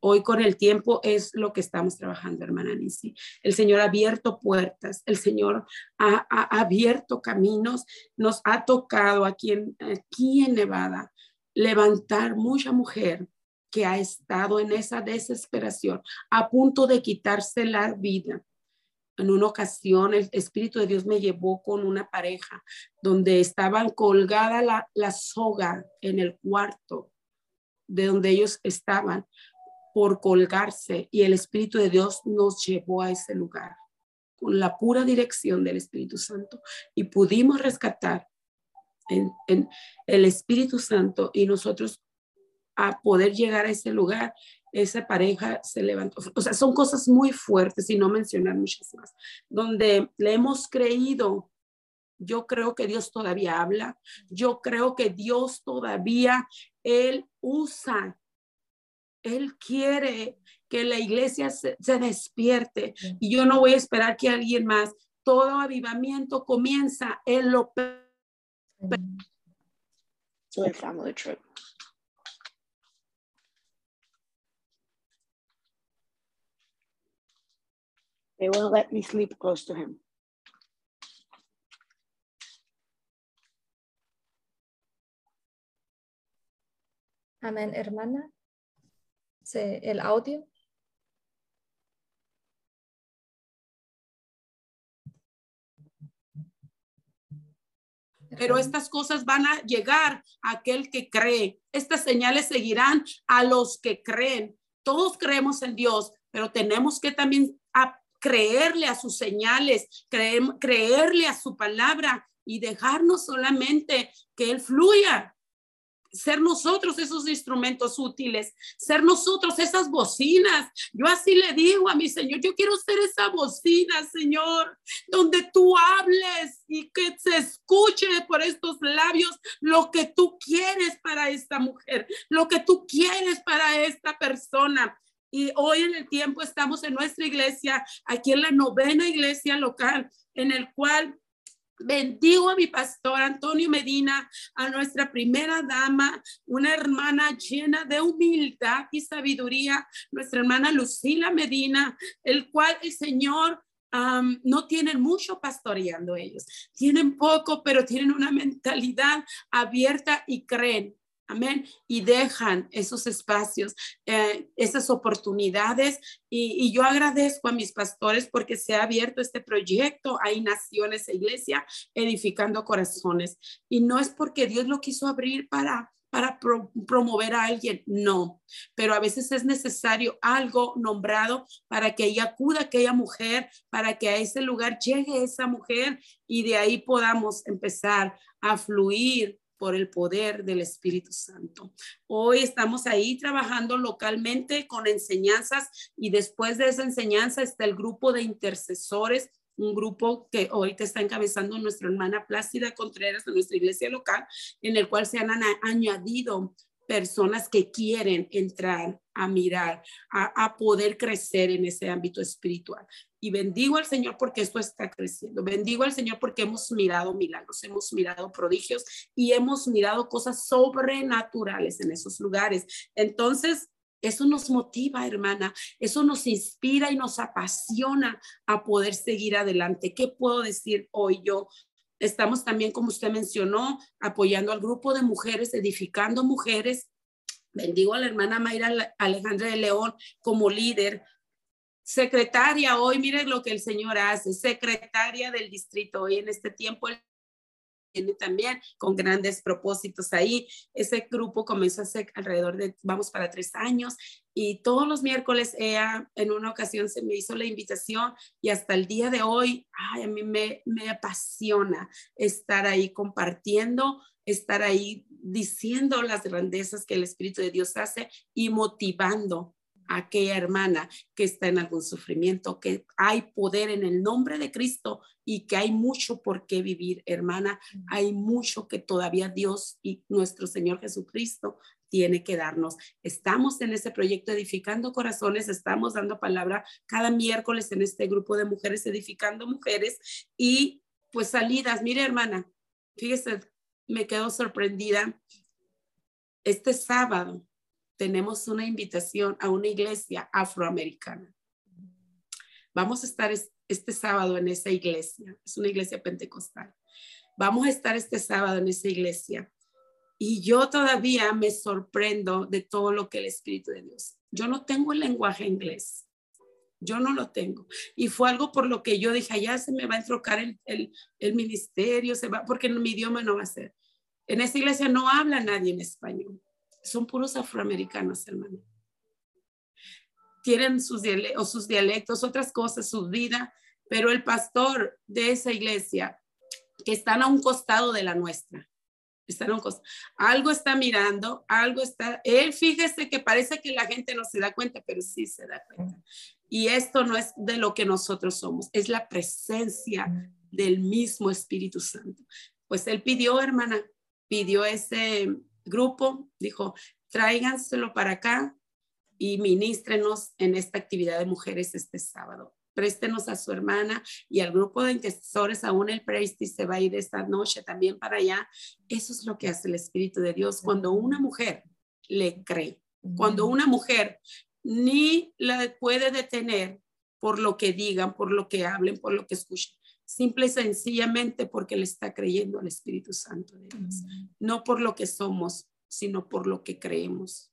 Hoy con el tiempo es lo que estamos trabajando, hermana Nisi. El Señor ha abierto puertas, el Señor ha, abierto caminos, nos ha tocado aquí en, aquí en Nevada levantar mucha mujer que ha estado en esa desesperación, a punto de quitarse la vida. En una ocasión el Espíritu de Dios me llevó con una pareja donde estaban colgada la, la soga en el cuarto de donde ellos estaban por colgarse y el Espíritu de Dios nos llevó a ese lugar con la pura dirección del Espíritu Santo y pudimos rescatar en, en el Espíritu Santo y nosotros a poder llegar a ese lugar, esa pareja se levantó. O sea, son cosas muy fuertes y no mencionar muchas más, donde le hemos creído. Yo creo que Dios todavía habla. Yo creo que Dios todavía, Él usa él quiere que la iglesia se, despierte y yo no voy a esperar que alguien más. Todo avivamiento comienza en lo family trip. They won't let me sleep close to him. Amén, hermana el audio. Pero estas cosas van a llegar a aquel que cree. Estas señales seguirán a los que creen. Todos creemos en Dios, pero tenemos que también creerle a sus señales, creerle a su palabra y dejarnos solamente que Él fluya ser nosotros esos instrumentos útiles, ser nosotros esas bocinas. Yo así le digo a mi Señor, yo quiero ser esa bocina, Señor, donde tú hables y que se escuche por estos labios lo que tú quieres para esta mujer, lo que tú quieres para esta persona. Y hoy en el tiempo estamos en nuestra iglesia, aquí en la novena iglesia local, en el cual Bendigo a mi pastor Antonio Medina, a nuestra primera dama, una hermana llena de humildad y sabiduría, nuestra hermana Lucila Medina, el cual el Señor no tienen mucho pastoreando ellos, tienen poco, pero tienen una mentalidad abierta y creen Amén. Y dejan esos espacios, eh, esas oportunidades. Y, yo agradezco a mis pastores porque se ha abierto este proyecto. Hay naciones e iglesia edificando corazones. Y no es porque Dios lo quiso abrir para promover a alguien, no, pero a veces es necesario algo nombrado para que ella acuda aquella mujer, para que a ese lugar llegue esa mujer y de ahí podamos empezar a fluir por el poder del Espíritu Santo. Hoy estamos ahí trabajando localmente con enseñanzas y después de esa enseñanza está el grupo de intercesores un grupo que ahorita está encabezando nuestra hermana Plácida Contreras de nuestra iglesia local, en el cual se han añadido personas que quieren entrar a mirar, a, a, poder crecer en ese ámbito espiritual. Y bendigo al Señor porque esto está creciendo. Bendigo al Señor porque hemos mirado milagros, hemos mirado prodigios y hemos mirado cosas sobrenaturales en esos lugares. Entonces, eso nos motiva, hermana. Eso nos inspira y nos apasiona a poder seguir adelante. ¿Qué puedo decir hoy yo? Estamos también, como usted mencionó, apoyando al grupo de mujeres, edificando mujeres. Bendigo a la hermana Mayra Alejandra de León como líder, secretaria hoy, mire lo que el Señor hace, secretaria del distrito hoy en este tiempo. Tiene también con grandes propósitos ahí. Ese grupo comenzó hace alrededor de, vamos para tres años, y todos los miércoles ella en una ocasión se me hizo la invitación y hasta el día de hoy, ay, a mí me, me apasiona estar ahí compartiendo, estar ahí diciendo las grandezas que el Espíritu de Dios hace y motivando a aquella hermana que está en algún sufrimiento, que hay poder en el nombre de Cristo y que hay mucho por qué vivir, hermana. Hay mucho que todavía Dios y nuestro Señor Jesucristo tiene que darnos. Estamos en ese proyecto Edificando Corazones, estamos dando palabra cada miércoles en este grupo de mujeres Edificando Mujeres y pues salidas. Mire, hermana, fíjese, me quedo sorprendida. Este sábado tenemos una invitación a una iglesia afroamericana. Vamos a estar este sábado en esa iglesia. Es una iglesia pentecostal. Vamos a estar este sábado en esa iglesia. Y yo todavía me sorprendo de todo lo que el Espíritu de Dios. Yo no tengo el lenguaje inglés. Yo no lo tengo. Y fue algo por lo que yo dije, ya se me va a entrocar el, el, ministerio, se va, porque mi idioma no va a ser. En esa iglesia no habla nadie en español son puros afroamericanos, hermano. Tienen sus, dialectos, sus dialectos, otras cosas, su vida, pero el pastor de esa iglesia, que están a un costado de la nuestra, están a un costado, algo está mirando, algo está, él fíjese que parece que la gente no se da cuenta, pero sí se da cuenta. Y esto no es de lo que nosotros somos, es la presencia del mismo Espíritu Santo. Pues él pidió, hermana, pidió ese, grupo, dijo, tráiganselo para acá y ministrenos en esta actividad de mujeres este sábado. Préstenos a su hermana y al grupo de intercesores, aún el Presti se va a ir esta noche también para allá. Eso es lo que hace el Espíritu de Dios cuando una mujer le cree, cuando una mujer ni la puede detener por lo que digan, por lo que hablen, por lo que escuchen, simple y sencillamente porque le está creyendo al Espíritu Santo de Dios, no por lo que somos, sino por lo que creemos.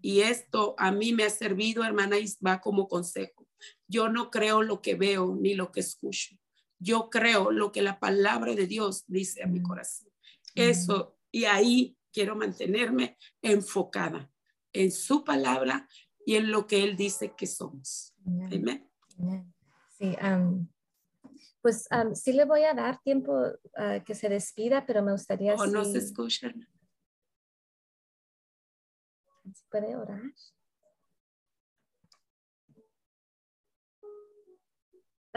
Y esto a mí me ha servido, hermana, va como consejo. Yo no creo lo que veo ni lo que escucho. Yo creo lo que la palabra de Dios dice a mi corazón. Eso, y ahí quiero mantenerme enfocada en su palabra y en lo que Él dice que somos. Amén. Sí, pues sí le voy a dar tiempo uh, que se despida, pero me gustaría... O no se escuchan. ¿Puede orar?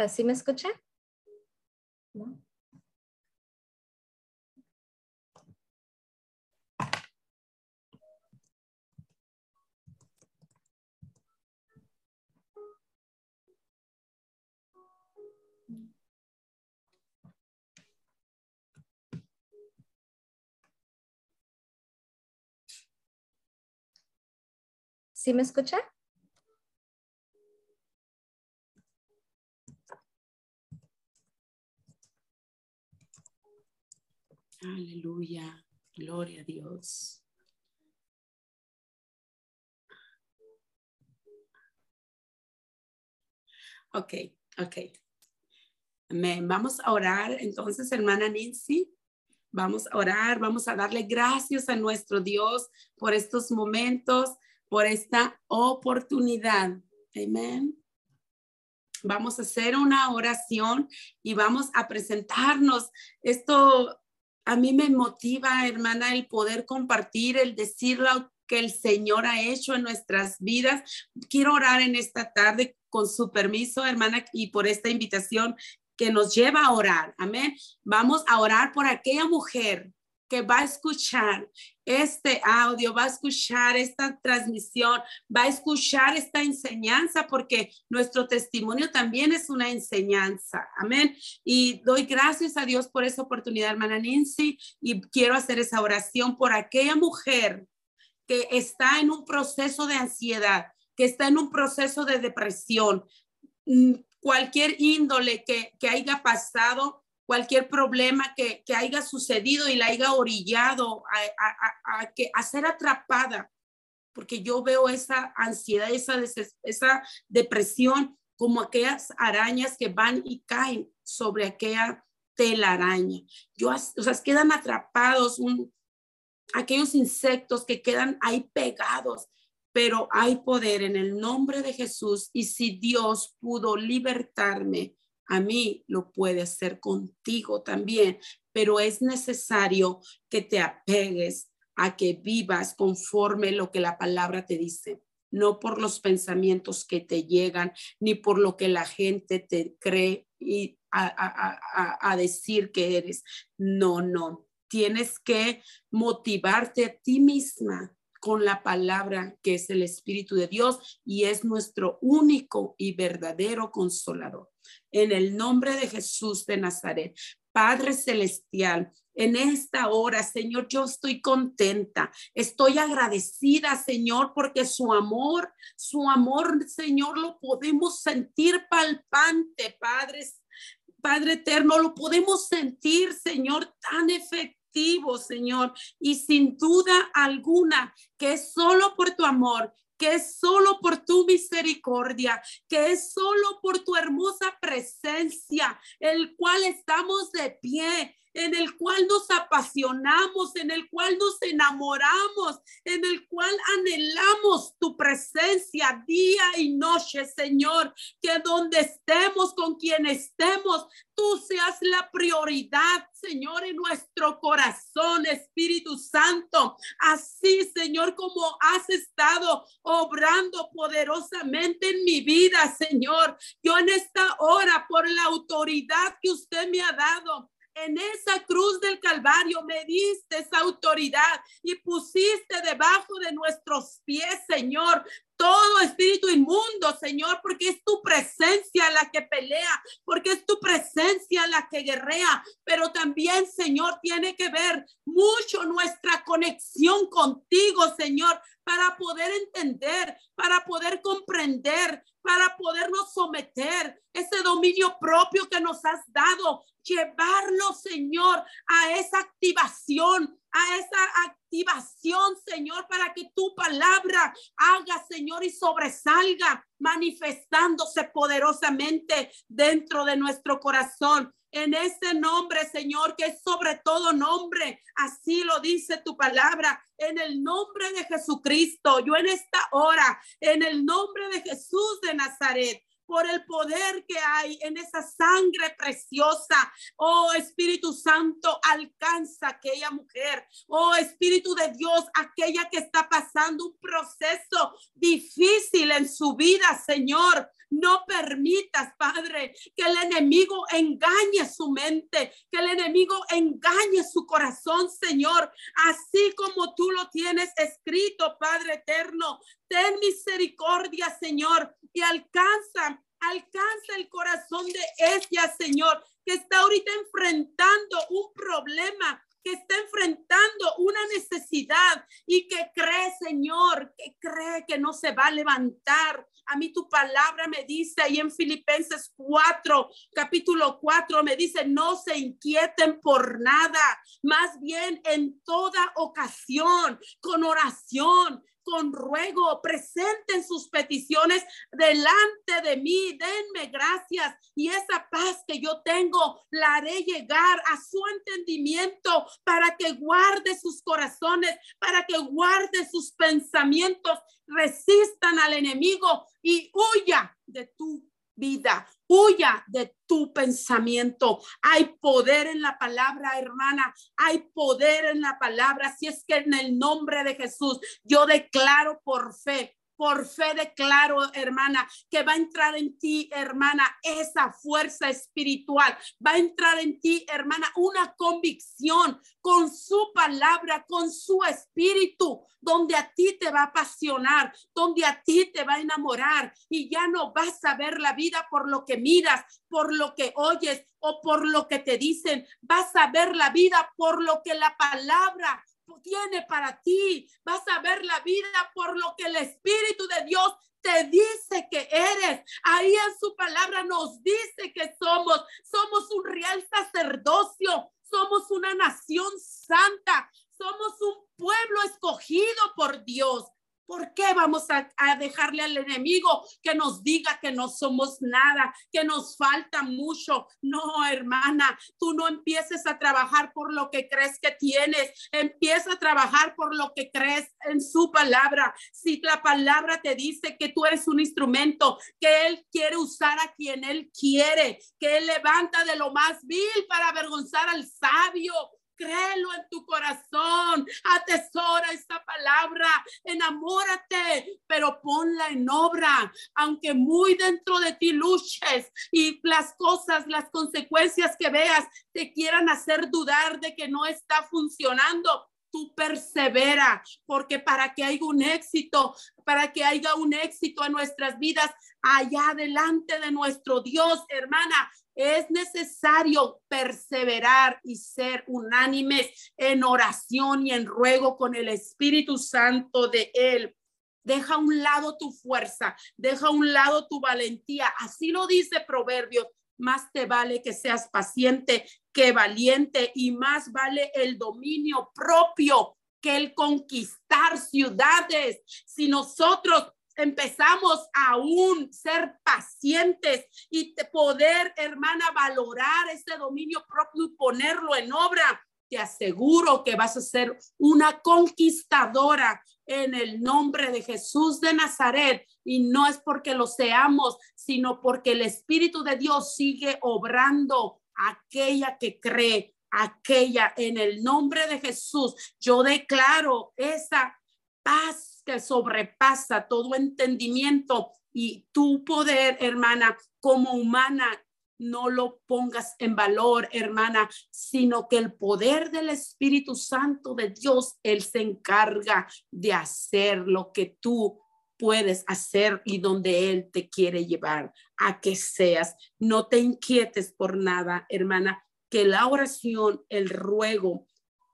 ¿Sí me escucha? ¿No? ¿Sí me escucha? Aleluya, gloria a Dios. Ok, ok. Vamos a orar entonces, hermana Nancy. Vamos a orar, vamos a darle gracias a nuestro Dios por estos momentos por esta oportunidad. Amén. Vamos a hacer una oración y vamos a presentarnos. Esto a mí me motiva, hermana, el poder compartir, el decir lo que el Señor ha hecho en nuestras vidas. Quiero orar en esta tarde con su permiso, hermana, y por esta invitación que nos lleva a orar. Amén. Vamos a orar por aquella mujer que va a escuchar este audio, va a escuchar esta transmisión, va a escuchar esta enseñanza, porque nuestro testimonio también es una enseñanza. Amén. Y doy gracias a Dios por esa oportunidad, hermana Nancy, y quiero hacer esa oración por aquella mujer que está en un proceso de ansiedad, que está en un proceso de depresión, mm, cualquier índole que, que haya pasado cualquier problema que, que haya sucedido y la haya orillado a, a, que, a ser atrapada, porque yo veo esa ansiedad, esa, esa depresión como aquellas arañas que van y caen sobre aquella telaraña. Yo, o sea, quedan atrapados, aquellos insectos que quedan ahí pegados, pero hay poder en el nombre de Jesús y si Dios pudo libertarme a mí lo puede hacer contigo también, pero es necesario que te apegues a que vivas conforme lo que la palabra te dice. no por los pensamientos que te llegan, ni por lo que la gente te cree y a, decir que eres. No, no. Tienes que motivarte a ti misma con la palabra que es el Espíritu de Dios y es nuestro único y verdadero consolador. En el nombre de Jesús de Nazaret, Padre Celestial, en esta hora, Señor, yo estoy contenta, estoy agradecida, Señor, porque su amor, su amor, Señor, lo podemos sentir palpante, Padre, Padre eterno, lo podemos sentir, Señor, tan efectivo, Señor, y sin duda alguna que es solo por tu amor que es solo por tu misericordia, que es solo por tu hermosa presencia, el cual estamos de pie, en el cual nos apasionamos, en el cual nos enamoramos, en el cual anhelamos tu presencia día y noche, Señor, que donde estemos, con quien estemos, tú seas la prioridad, Señor, en nuestro corazón, Espíritu Santo. Así, Señor, como has estado obrando poderosamente en mi vida, Señor. Yo en esta hora, por la autoridad que usted me ha dado, en esa cruz del Calvario me diste esa autoridad y pusiste debajo de nuestros pies, Señor, todo espíritu inmundo, Señor, porque es tu presencia la que pelea, porque es tu presencia la que guerrea, pero también, Señor, tiene que ver mucho nuestra conexión contigo, Señor, para poder entender, para poder comprender, para podernos someter ese dominio propio que nos has dado, llevarlo, Señor, a esa activación, a esa activación, Señor, para que tu palabra haga, Señor, y sobresalga, manifestándose poderosamente dentro de nuestro corazón. En ese nombre, Señor, que es sobre todo nombre, así lo dice tu palabra, en el nombre de Jesucristo, yo en esta hora, en el nombre de Jesús de Nazaret, por el poder que hay en esa sangre preciosa. Oh Espíritu Santo, alcanza aquella mujer. Oh Espíritu de Dios, aquella que está pasando un proceso difícil en su vida, Señor. No permitas, Padre, que el enemigo engañe su mente, que el enemigo engañe su corazón, Señor, así como tú lo tienes escrito, Padre eterno. Ten misericordia, Señor, y alcanza, alcanza el corazón de ella, Señor, que está ahorita enfrentando un problema, que está enfrentando una necesidad y que cree, Señor, que cree que no se va a levantar. A mí tu palabra me dice ahí en Filipenses 4, capítulo 4, me dice, no se inquieten por nada, más bien en toda ocasión, con oración, con ruego, presenten sus peticiones delante de mí, denme gracias y esa paz que yo tengo la haré llegar a su entendimiento para que guarde sus corazones, para que guarde sus pensamientos, resistan al enemigo y huya de tu vida, huya de tu pensamiento. Hay poder en la palabra, hermana. Hay poder en la palabra. Si es que en el nombre de Jesús yo declaro por fe por fe declaro, hermana, que va a entrar en ti, hermana, esa fuerza espiritual. Va a entrar en ti, hermana, una convicción con su palabra, con su espíritu, donde a ti te va a apasionar, donde a ti te va a enamorar y ya no vas a ver la vida por lo que miras, por lo que oyes o por lo que te dicen. Vas a ver la vida por lo que la palabra tiene para ti. Vas a ver la vida por lo que el Espíritu de Dios te dice que eres. Ahí en su palabra nos dice que somos. Somos un real sacerdocio. Somos una nación santa. Somos un pueblo escogido por Dios. ¿Por qué vamos a, dejarle al enemigo que nos diga que no somos nada, que nos falta mucho? No, hermana, tú no empieces a trabajar por lo que crees que tienes. Empieza a trabajar por lo que crees en su palabra. Si la palabra te dice que tú eres un instrumento, que Él quiere usar a quien Él quiere, que Él levanta de lo más vil para avergonzar al sabio, créelo en tu corazón, atesora esta palabra, enamórate, pero ponla en obra, aunque muy dentro de ti luches y las cosas, las consecuencias que veas te quieran hacer dudar de que no está funcionando tú persevera, porque para que haya un éxito, para que haya un éxito en nuestras vidas, allá delante de nuestro Dios, hermana, es necesario perseverar y ser unánimes en oración y en ruego con el Espíritu Santo de Él. Deja a un lado tu fuerza, deja a un lado tu valentía. Así lo dice Proverbios más te vale que seas paciente que valiente y más vale el dominio propio que el conquistar ciudades. Si nosotros empezamos aún ser pacientes y poder, hermana, valorar ese dominio propio y ponerlo en obra, te aseguro que vas a ser una conquistadora en el nombre de Jesús de Nazaret. Y no es porque lo seamos, sino porque el Espíritu de Dios sigue obrando aquella que cree, aquella en el nombre de Jesús. Yo declaro esa paz que sobrepasa todo entendimiento y tu poder, hermana, como humana no lo pongas en valor, hermana, sino que el poder del Espíritu Santo de Dios, Él se encarga de hacer lo que tú puedes hacer y donde Él te quiere llevar a que seas. No te inquietes por nada, hermana, que la oración, el ruego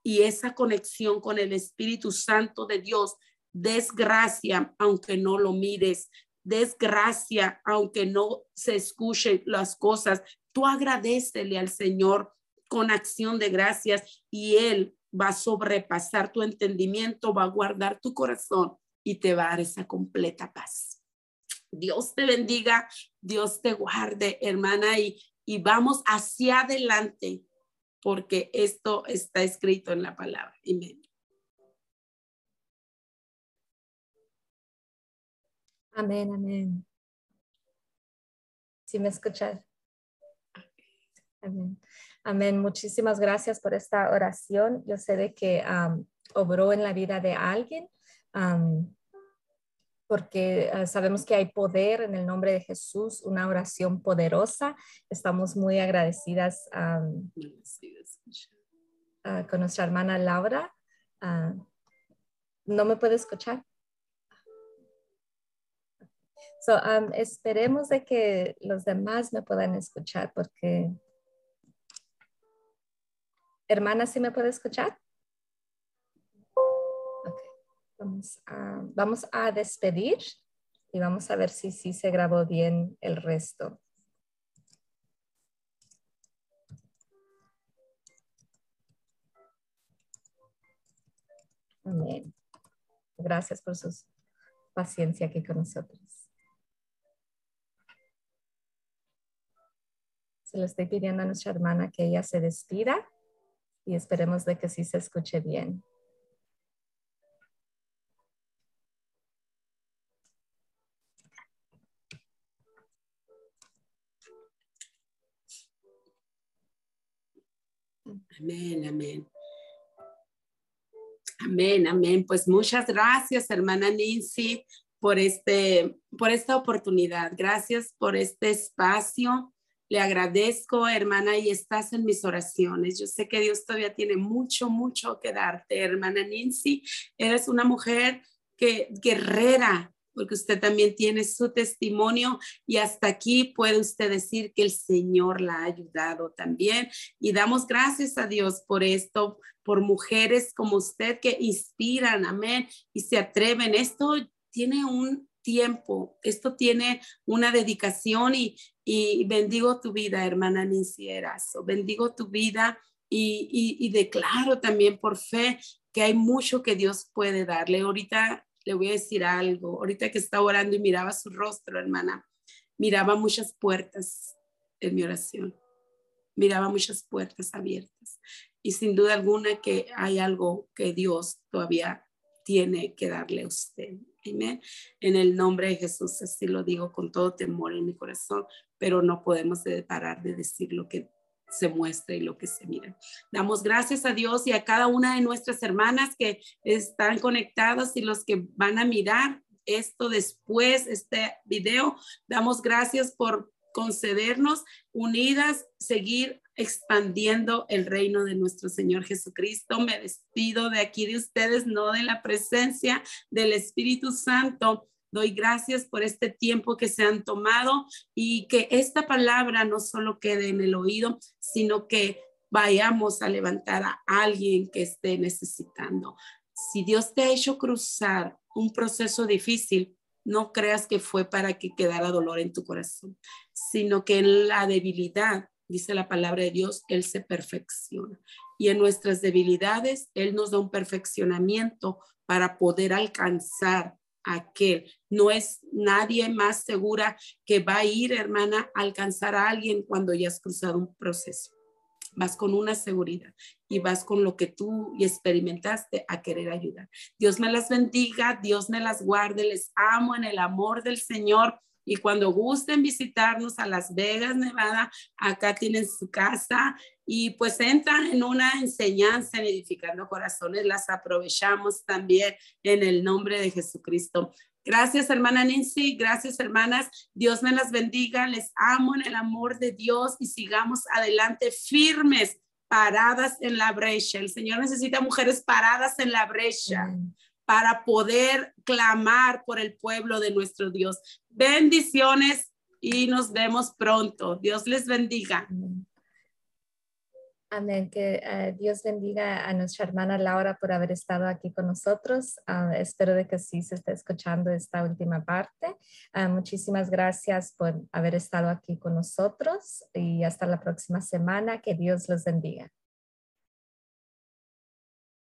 y esa conexión con el Espíritu Santo de Dios desgracia, aunque no lo mires, desgracia, aunque no se escuchen las cosas, tú agradecele al Señor con acción de gracias y Él va a sobrepasar tu entendimiento, va a guardar tu corazón y te va a dar esa completa paz. Dios te bendiga, Dios te guarde, hermana, y, y vamos hacia adelante porque esto está escrito en la palabra. Amén. Amén, amén. ¿Sí me escuchas? Amén. Amén. Muchísimas gracias por esta oración. Yo sé de que obró en la vida de alguien, porque ah, sabemos que hay poder en el nombre de Jesús, una oración poderosa. Estamos muy agradecidas con nuestra hermana Laura. Ah, ¿No me puede escuchar? So, esperemos de que los demás me puedan escuchar porque... Hermana, ¿sí me puede escuchar? Vamos, a, despedir y vamos a ver si, si se grabó bien el resto. Amén. Gracias por su paciencia aquí con nosotros. le estoy pidiendo a nuestra hermana que ella se despida y esperemos de que sí se escuche bien. Amén, amén. Amén, amén. Pues muchas gracias, hermana Nancy, por, este, por esta oportunidad. Gracias por este espacio. Le agradezco, hermana, y estás en mis oraciones. Yo sé que Dios todavía tiene mucho, mucho que darte, hermana Nancy. Eres una mujer que guerrera, porque usted también tiene su testimonio y hasta aquí puede usted decir que el Señor la ha ayudado también. Y damos gracias a Dios por esto, por mujeres como usted que inspiran, amén, y se atreven. Esto tiene un tiempo, esto tiene una dedicación y, bendigo tu vida, hermana Nancy Bendigo tu vida y, y, declaro también por fe que hay mucho que Dios puede darle. Ahorita le voy a decir algo. Ahorita que estaba orando y miraba su rostro, hermana, miraba muchas puertas en mi oración. Miraba muchas puertas abiertas. Y sin duda alguna que hay algo que Dios todavía tiene que darle a usted. Amén. En el nombre de Jesús, así lo digo con todo temor en mi corazón, pero no podemos parar de decir lo que se muestra y lo que se mira. Damos gracias a Dios y a cada una de nuestras hermanas que están conectadas y los que van a mirar esto después, este video. Damos gracias por concedernos unidas, seguir expandiendo el reino de nuestro Señor Jesucristo. Me despido de aquí de ustedes, no de la presencia del Espíritu Santo. Doy gracias por este tiempo que se han tomado y que esta palabra no solo quede en el oído, sino que vayamos a levantar a alguien que esté necesitando. Si Dios te ha hecho cruzar un proceso difícil, no creas que fue para que quedara dolor en tu corazón, sino que en la debilidad dice la palabra de Dios, Él se perfecciona. Y en nuestras debilidades, Él nos da un perfeccionamiento para poder alcanzar aquel. No es nadie más segura que va a ir, hermana, a alcanzar a alguien cuando ya has cruzado un proceso. Vas con una seguridad y vas con lo que tú experimentaste a querer ayudar. Dios me las bendiga, Dios me las guarde, les amo en el amor del Señor y cuando gusten visitarnos a Las Vegas, Nevada, acá tienen su casa y pues entran en una enseñanza en edificando corazones. Las aprovechamos también en el nombre de Jesucristo. Gracias, hermana Nancy. Gracias, hermanas. Dios me las bendiga. Les amo en el amor de Dios y sigamos adelante firmes, paradas en la brecha. El Señor necesita mujeres paradas en la brecha para poder clamar por el pueblo de nuestro Dios. Bendiciones y nos vemos pronto. Dios les bendiga. Amén. Que eh, Dios bendiga a nuestra hermana Laura por haber estado aquí con nosotros. Ah, espero de que sí se esté escuchando esta última parte. Ah, muchísimas gracias por haber estado aquí con nosotros y hasta la próxima semana. Que Dios los bendiga.